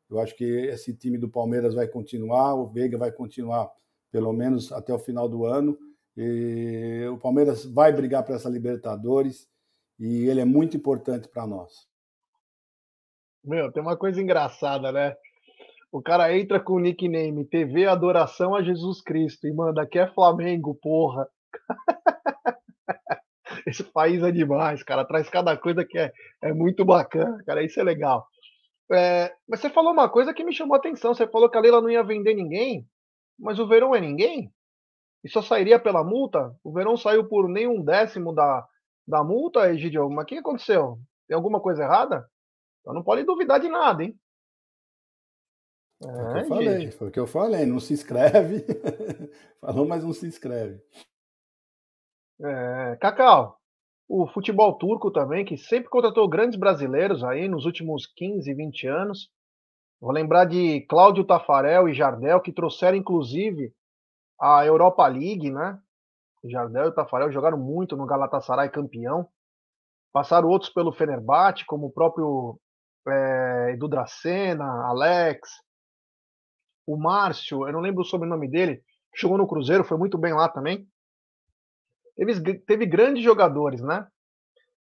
Eu acho que esse time do Palmeiras vai continuar, o Veiga vai continuar pelo menos até o final do ano. E o Palmeiras vai brigar para essa Libertadores e ele é muito importante para nós. Meu, tem uma coisa engraçada, né? O cara entra com o nickname TV Adoração a Jesus Cristo e manda aqui é Flamengo, porra. esse país é demais, cara. Traz cada coisa que é, é muito bacana, cara. Isso é legal. É, mas você falou uma coisa que me chamou a atenção. Você falou que a Leila não ia vender ninguém, mas o Verão é ninguém? E só sairia pela multa? O Verão saiu por nem um décimo da, da multa, Egidio. Mas o que aconteceu? Tem alguma coisa errada? Então não pode duvidar de nada, hein? É, foi o que eu falei, foi o que eu falei, não se inscreve. Falou, mas não se inscreve. É, Cacau, o futebol turco também, que sempre contratou grandes brasileiros aí nos últimos 15, 20 anos. Vou lembrar de Cláudio Tafarel e Jardel, que trouxeram inclusive a Europa League, né? Jardel e Tafarel jogaram muito no Galatasaray campeão. Passaram outros pelo Fenerbahçe, como o próprio é, Edu Dracena, Alex, o Márcio, eu não lembro o sobrenome dele, jogou no Cruzeiro, foi muito bem lá também teve, teve grandes jogadores, né?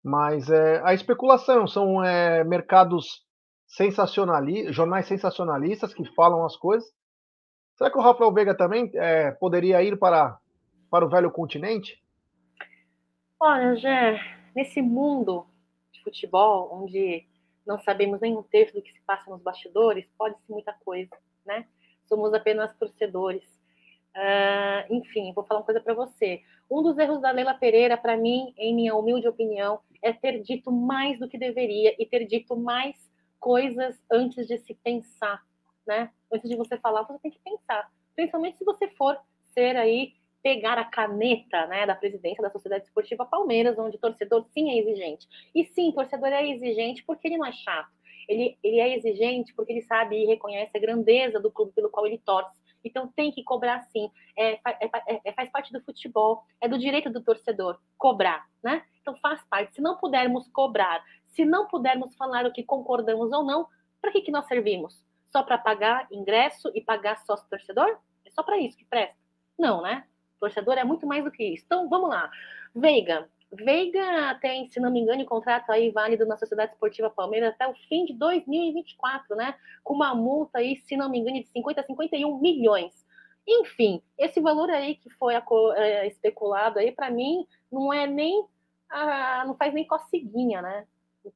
Mas é, a especulação são é, mercados sensacionalistas, jornais sensacionalistas que falam as coisas. Será que o Rafael Veiga também é, poderia ir para, para o velho continente? Olha, Gé, nesse mundo de futebol, onde não sabemos nem um terço do que se passa nos bastidores, pode-se muita coisa, né? Somos apenas torcedores. Uh, enfim, vou falar uma coisa para você. Um dos erros da Leila Pereira, para mim, em minha humilde opinião, é ter dito mais do que deveria e ter dito mais coisas antes de se pensar, né? Antes de você falar, você tem que pensar. Principalmente se você for ser aí pegar a caneta né, da presidência da Sociedade Esportiva Palmeiras, onde torcedor sim é exigente. E sim, torcedor é exigente porque ele não é chato. Ele, ele é exigente porque ele sabe e reconhece a grandeza do clube pelo qual ele torce então tem que cobrar sim. É, é, é, é, faz parte do futebol, é do direito do torcedor cobrar, né? Então faz parte. Se não pudermos cobrar, se não pudermos falar o que concordamos ou não, para que, que nós servimos? Só para pagar ingresso e pagar sócio torcedor? É só para isso que presta? Não, né? torcedor é muito mais do que isso. Então vamos lá. Veiga, Veiga tem, se não me engano, um contrato aí válido na Sociedade Esportiva Palmeiras até o fim de 2024, né? Com uma multa aí, se não me engano, de 50 a 51 milhões. Enfim, esse valor aí que foi é, especulado aí, para mim, não é nem. Não faz nem coceguinha, né?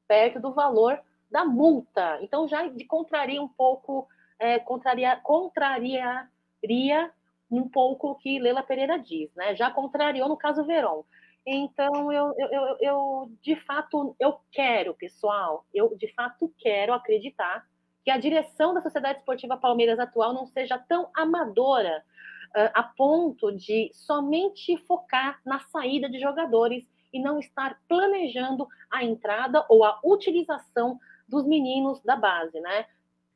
Perto do valor da multa. Então já contraria um pouco, é, contraria, contrariaria um pouco o que Leila Pereira diz, né? Já contrariou no caso Verón. Então, eu, eu, eu, de fato, eu quero, pessoal, eu de fato quero acreditar que a direção da Sociedade Esportiva Palmeiras atual não seja tão amadora uh, a ponto de somente focar na saída de jogadores e não estar planejando a entrada ou a utilização dos meninos da base, né?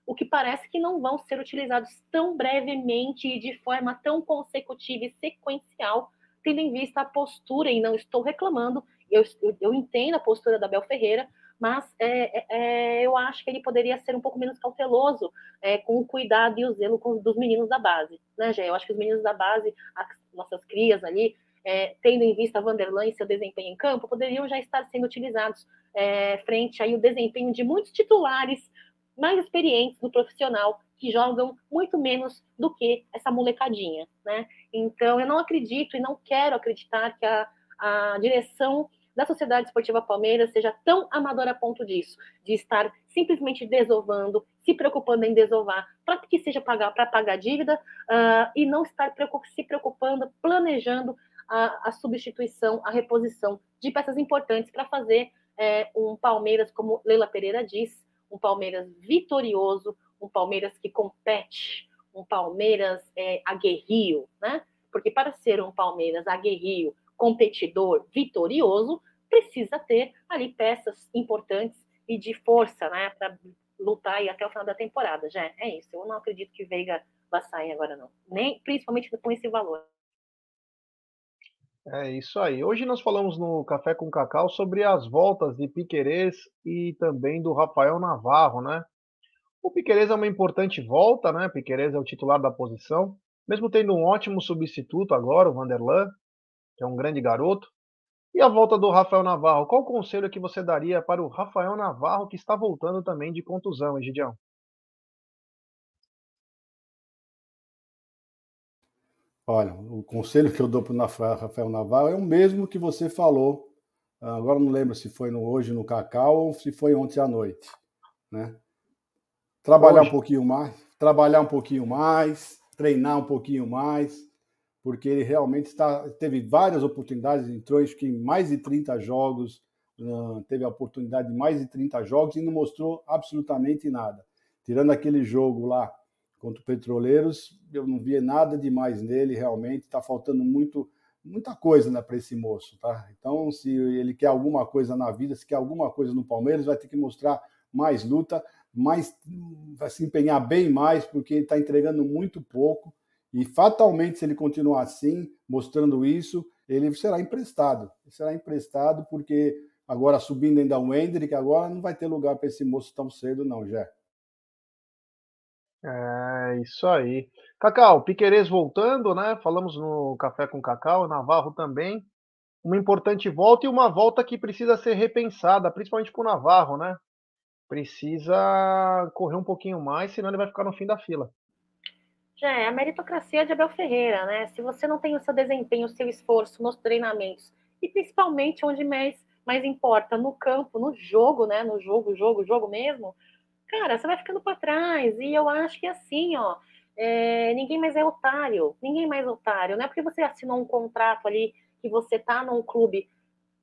o que parece que não vão ser utilizados tão brevemente e de forma tão consecutiva e sequencial, tendo em vista a postura, e não estou reclamando, eu, eu, eu entendo a postura da Bel Ferreira, mas é, é, é, eu acho que ele poderia ser um pouco menos cauteloso é, com o cuidado e o zelo com, dos meninos da base, né, Gé? Eu acho que os meninos da base, as nossas crias ali, é, tendo em vista Vanderlan e seu desempenho em campo, poderiam já estar sendo utilizados é, frente aí o desempenho de muitos titulares mais experientes do profissional que jogam muito menos do que essa molecadinha, né? Então eu não acredito e não quero acreditar que a, a direção da Sociedade Esportiva Palmeiras seja tão amadora a ponto disso, de estar simplesmente desovando, se preocupando em desovar, para que seja pagar para pagar dívida uh, e não estar se preocupando, planejando a, a, substituição, a reposição de peças importantes para fazer é, um Palmeiras, como Leila Pereira diz, um Palmeiras vitorioso, um Palmeiras que compete, um Palmeiras é, aguerrio, né? Porque para ser um Palmeiras aguerrio, competidor, vitorioso, precisa ter ali peças importantes e de força, né? Para lutar aí até o final da temporada. Já é isso. Eu não acredito que Veiga vá sair agora, não. Nem, principalmente com esse valor. É isso aí. Hoje nós falamos no Café com Cacau sobre as voltas de Piquerez e também do Rafael Navarro, né? O Piquerez é uma importante volta, né? Piquerez é o titular da posição, mesmo tendo um ótimo substituto agora, o Vanderlan, que é um grande garoto. E a volta do Rafael Navarro, qual conselho que você daria para o Rafael Navarro, que está voltando também de contusão, Egidião? Olha, o conselho que eu dou para o Rafael Navarro é o mesmo que você falou. Agora não lembro se foi no, hoje no Cacau ou se foi ontem à noite. Né? Trabalhar hoje. um pouquinho mais, trabalhar um pouquinho mais, treinar um pouquinho mais, porque ele realmente está, teve várias oportunidades, entrou acho que em mais de 30 jogos, teve a oportunidade de mais de 30 jogos e não mostrou absolutamente nada. Tirando aquele jogo lá contra o Petroleiros, eu não via nada demais nele, realmente está faltando muito muita coisa né, para esse moço, tá? Então, se ele quer alguma coisa na vida, se quer alguma coisa no Palmeiras, vai ter que mostrar mais luta, mais vai se empenhar bem mais, porque ele está entregando muito pouco e fatalmente, se ele continuar assim, mostrando isso, ele será emprestado. Ele será emprestado porque agora subindo ainda o Hendrick, agora não vai ter lugar para esse moço tão cedo, não, já. É, isso aí. Cacau, Piquerez voltando, né? Falamos no Café com Cacau, Navarro também. Uma importante volta e uma volta que precisa ser repensada, principalmente para o Navarro, né? Precisa correr um pouquinho mais, senão ele vai ficar no fim da fila. Já é a meritocracia de Abel Ferreira, né? Se você não tem o seu desempenho, o seu esforço nos treinamentos, e principalmente onde mais, mais importa, no campo, no jogo, né? No jogo, jogo, jogo mesmo, cara, você vai ficando para trás. E eu acho que assim, ó, é, ninguém mais é otário, ninguém mais é otário. Não é porque você assinou um contrato ali que você tá num clube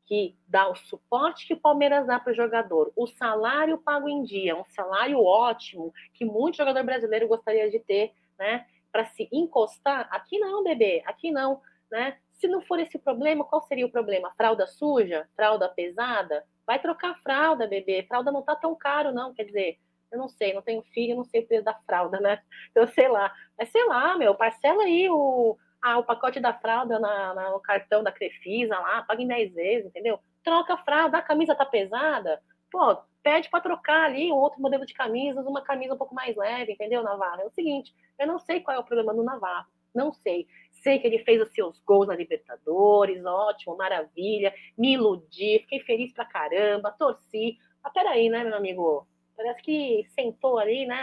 que dá o suporte que o Palmeiras dá para o jogador, o salário pago em dia, um salário ótimo que muito jogador brasileiro gostaria de ter, né? Para se encostar, aqui não, bebê, aqui não, né? Se não for esse problema, qual seria o problema? Fralda suja? Fralda pesada? Vai trocar fralda, bebê. Fralda não tá tão caro, não. Quer dizer, eu não sei, não tenho filho, não sei o preço da fralda, né? Eu sei lá. Mas sei lá, meu, parcela aí o, ah, o pacote da fralda na, na, no cartão da Crefisa lá, paga em 10 vezes, entendeu? Troca a fralda, a camisa tá pesada, pô, pede para trocar ali um outro modelo de camisas, uma camisa um pouco mais leve, entendeu, Navarro? É o seguinte, eu não sei qual é o problema do Navarro, não sei. Sei que ele fez os seus gols na Libertadores, ótimo, maravilha, me iludi, fiquei feliz pra caramba, torci. Mas peraí, né, meu amigo? Parece que sentou ali, né,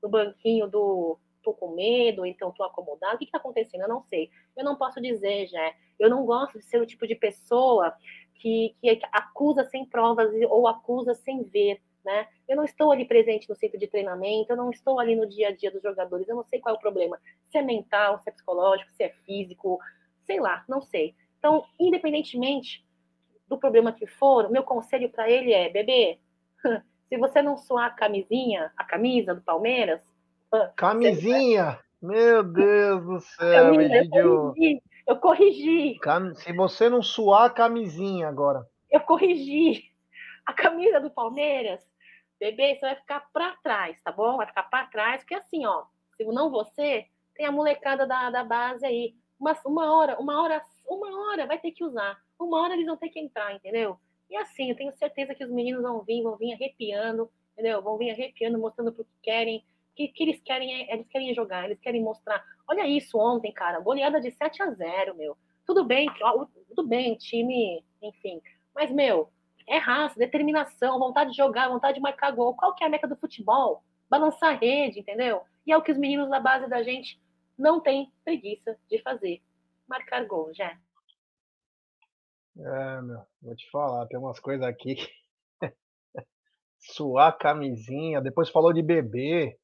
no banquinho do tô com medo, então tô acomodado. O que, que tá acontecendo? Eu não sei. Eu não posso dizer, já. Eu não gosto de ser o tipo de pessoa que, que acusa sem provas ou acusa sem ver. Né? Eu não estou ali presente no centro de treinamento, eu não estou ali no dia a dia dos jogadores, eu não sei qual é o problema. Se é mental, se é psicológico, se é físico, sei lá, não sei. Então, independentemente do problema que for, meu conselho para ele é, bebê, Se você não suar a camisinha, a camisa do Palmeiras. Camisinha! Você... Meu Deus do céu, Egidio. Eu corrigi. Se você não suar a camisinha agora. Eu corrigi. A camisa do Palmeiras, bebê, você vai ficar para trás, tá bom? Vai ficar para trás, porque assim, ó, se não você, tem a molecada da, da base aí. Uma, uma hora, uma hora, uma hora vai ter que usar. Uma hora eles vão ter que entrar, entendeu? E assim, eu tenho certeza que os meninos vão vir, vão vir arrepiando, entendeu? Vão vir arrepiando, mostrando pro que querem, que, que eles querem é, eles querem jogar, eles querem mostrar. Olha isso ontem, cara, goleada de 7 a 0, meu. Tudo bem, tudo bem, time, enfim. Mas, meu, é raça, determinação, vontade de jogar, vontade de marcar gol. Qual que é a meca do futebol? Balançar a rede, entendeu? E é o que os meninos da base da gente não têm preguiça de fazer. Marcar gol, já. É, meu, vou te falar, tem umas coisas aqui. Suar camisinha, depois falou de bebê.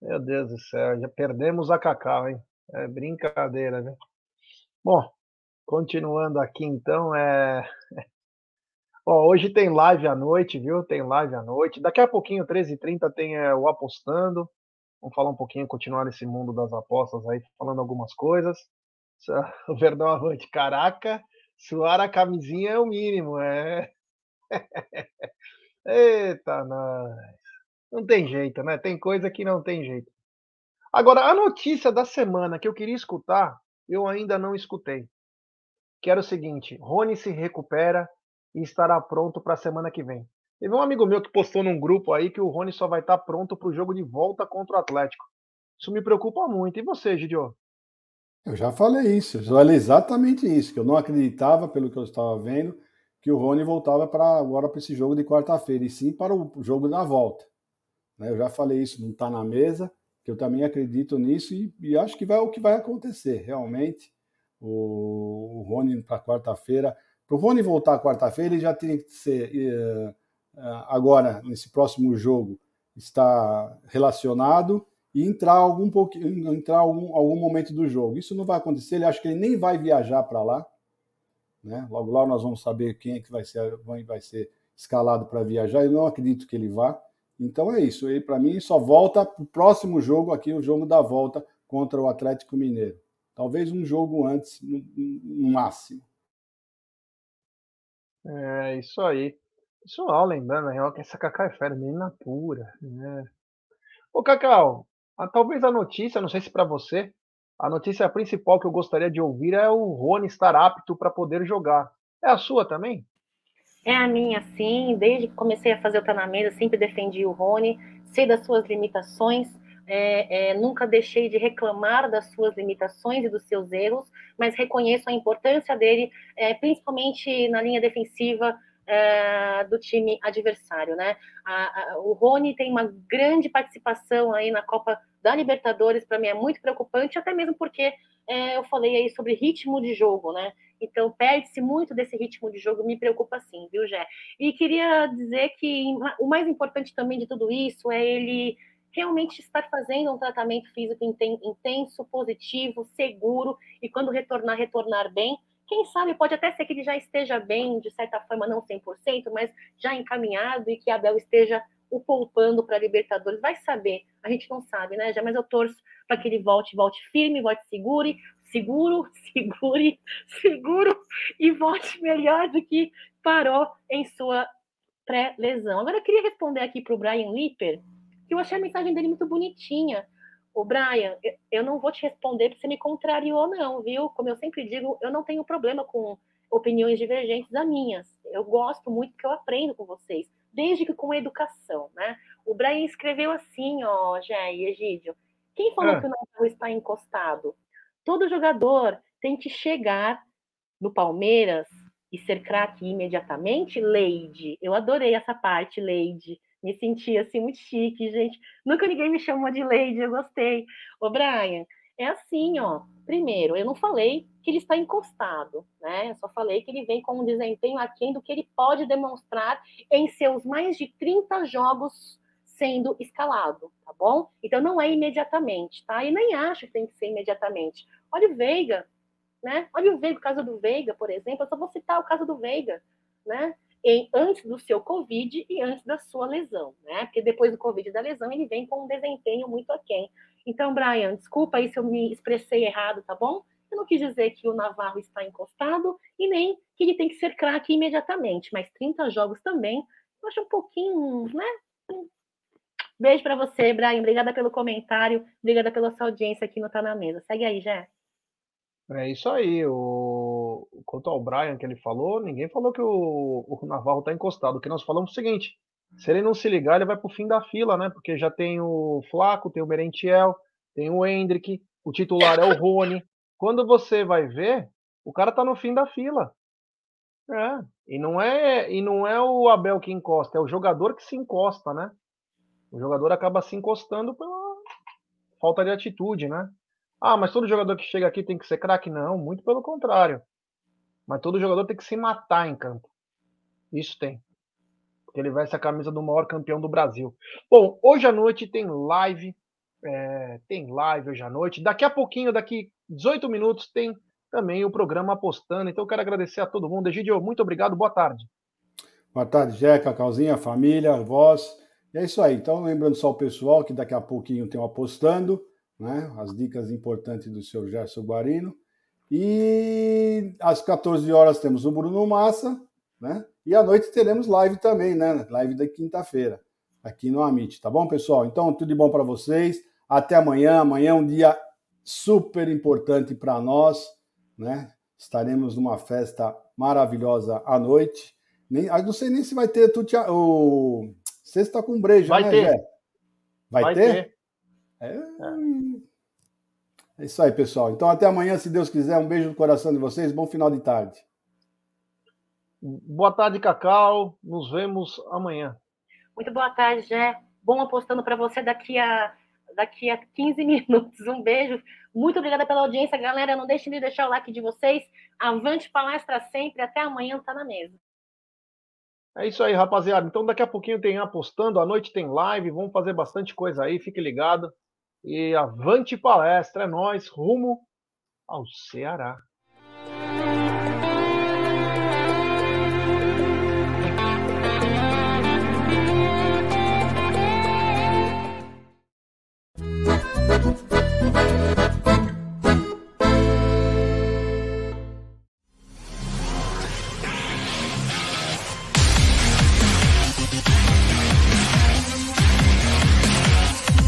Meu Deus do céu, já perdemos a Cacau, hein? É brincadeira, né? Bom, continuando aqui então, é. Hoje tem live à noite, viu? Tem live à noite. Daqui a pouquinho, 13h30, tem é, o Apostando. Vamos falar um pouquinho, continuar nesse mundo das apostas aí, falando algumas coisas. O Verdão Avante, caraca, suar a camisinha é o mínimo, é. Eita, nós. Não tem jeito, né? Tem coisa que não tem jeito. Agora, a notícia da semana que eu queria escutar, eu ainda não escutei. Que era o seguinte: Rony se recupera e estará pronto para a semana que vem. Teve um amigo meu que postou num grupo aí que o Rony só vai estar pronto para o jogo de volta contra o Atlético. Isso me preocupa muito. E você, Gidio? Eu já falei isso, eu falei exatamente isso, que eu não acreditava, pelo que eu estava vendo, que o Rony voltava para agora para esse jogo de quarta-feira, e sim para o jogo da volta. Né? Eu já falei isso, não está na mesa, que eu também acredito nisso e, e, acho que vai o que vai acontecer, realmente. O, o Rony para quarta-feira. Para o Rony voltar quarta-feira, ele já tem que ser, uh, agora, nesse próximo jogo, está relacionado e entrar algum pouquinho, entrar algum, algum momento do jogo. Isso não vai acontecer, ele acha que ele nem vai viajar para lá. Né? Logo lá nós vamos saber quem é que vai ser, vai ser escalado para viajar. Eu não acredito que ele vá. Então é isso. E para mim só volta para o próximo jogo aqui, o jogo da volta contra o Atlético Mineiro. Talvez um jogo antes, no, no máximo. É isso aí. Pessoal, lembrando, real, que essa Cacau é fera, menina pura. Né? Ô, Cacau, a, talvez a notícia, não sei se para você, a notícia principal que eu gostaria de ouvir é o Rony estar apto para poder jogar. É a sua também? É a minha, sim. Desde que comecei a fazer o Tá sempre defendi o Rony, sei das suas limitações, é, é, nunca deixei de reclamar das suas limitações e dos seus erros, mas reconheço a importância dele, é, principalmente na linha defensiva é, do time adversário, né? A, a, o Rony tem uma grande participação aí na Copa da Libertadores, para mim é muito preocupante, até mesmo porque é, eu falei aí sobre ritmo de jogo, né? Então, perde-se muito desse ritmo de jogo, me preocupa sim, viu, Jé? E queria dizer que o mais importante também de tudo isso é ele realmente estar fazendo um tratamento físico intenso, positivo, seguro, e quando retornar, retornar bem. Quem sabe pode até ser que ele já esteja bem, de certa forma, não 100%, mas já encaminhado e que Abel esteja o poupando para a Libertadores. Vai saber, a gente não sabe, né? Já, mas eu torço para que ele volte, volte firme, volte segure, seguro, segure, seguro e volte melhor do que parou em sua pré-lesão. Agora eu queria responder aqui para o Brian Lipper, que eu achei a mensagem dele muito bonitinha. O Brian, eu não vou te responder porque você me contrariou, não, viu? Como eu sempre digo, eu não tenho problema com opiniões divergentes das minhas. Eu gosto muito que eu aprendo com vocês, desde que com educação, né? O Brian escreveu assim, ó, Jé e Egídio. Quem falou é. que o Natal está encostado? Todo jogador tem que chegar no Palmeiras e ser craque imediatamente? Leide. Eu adorei essa parte, Leide. Me senti assim muito chique, gente. Nunca ninguém me chamou de Leide, eu gostei. Ô, Brian, é assim, ó. Primeiro, eu não falei que ele está encostado, né? Eu só falei que ele vem com um desempenho aquém do que ele pode demonstrar em seus mais de 30 jogos sendo escalado, tá bom? Então não é imediatamente, tá? E nem acho que tem que ser imediatamente. Olha o Veiga, né? Olha o Veiga, o caso do Veiga, por exemplo, eu só vou citar o caso do Veiga, né? Em, antes do seu Covid e antes da sua lesão, né? Porque depois do Covid e da lesão ele vem com um desempenho muito aquém. Então, Brian, desculpa aí se eu me expressei errado, tá bom? Eu não quis dizer que o Navarro está encostado e nem que ele tem que ser craque imediatamente, mas 30 jogos também, eu acho um pouquinho, né? Beijo para você, Brian. Obrigada pelo comentário. Obrigada pela sua audiência aqui no Tá na Mesa. Segue aí, Jé. É isso aí. O... Quanto ao Brian que ele falou, ninguém falou que o, o Navarro tá encostado. O que nós falamos é o seguinte: se ele não se ligar, ele vai pro fim da fila, né? Porque já tem o Flaco, tem o Merentiel, tem o Hendrick, o titular é o Rony. Quando você vai ver, o cara tá no fim da fila. É. E não é, e não é o Abel que encosta, é o jogador que se encosta, né? O jogador acaba se encostando pela falta de atitude, né? Ah, mas todo jogador que chega aqui tem que ser craque? Não, muito pelo contrário. Mas todo jogador tem que se matar em campo. Isso tem. Porque ele vai ser a camisa do maior campeão do Brasil. Bom, hoje à noite tem live. É, tem live hoje à noite. Daqui a pouquinho, daqui 18 minutos, tem também o programa Apostando. Então eu quero agradecer a todo mundo. Egidio, muito obrigado. Boa tarde. Boa tarde, Jeca, Calzinha, família, voz. E é isso aí. Então, lembrando só o pessoal que daqui a pouquinho tem o Apostando, né? As dicas importantes do senhor Gerson Guarino. E às 14 horas temos o Bruno Massa, né? E à noite teremos live também, né? Live da quinta-feira, aqui no Amit, tá bom, pessoal? Então, tudo de bom para vocês. Até amanhã. Amanhã é um dia super importante para nós, né? Estaremos numa festa maravilhosa à noite. Nem, não sei nem se vai ter tutia, o Sexta com breja, vai né, ter. Vai, vai ter? ter? É... é isso aí, pessoal. Então, até amanhã, se Deus quiser. Um beijo no coração de vocês. Bom final de tarde. Boa tarde, Cacau. Nos vemos amanhã. Muito boa tarde, Jé. Bom apostando para você daqui a, daqui a 15 minutos. Um beijo. Muito obrigada pela audiência, galera. Não deixem de deixar o like de vocês. Avante palestra sempre. Até amanhã, tá na mesa. É isso aí, rapaziada. Então daqui a pouquinho tem apostando, à noite tem live, vamos fazer bastante coisa aí, fique ligado. E avante palestra, é nós rumo ao Ceará.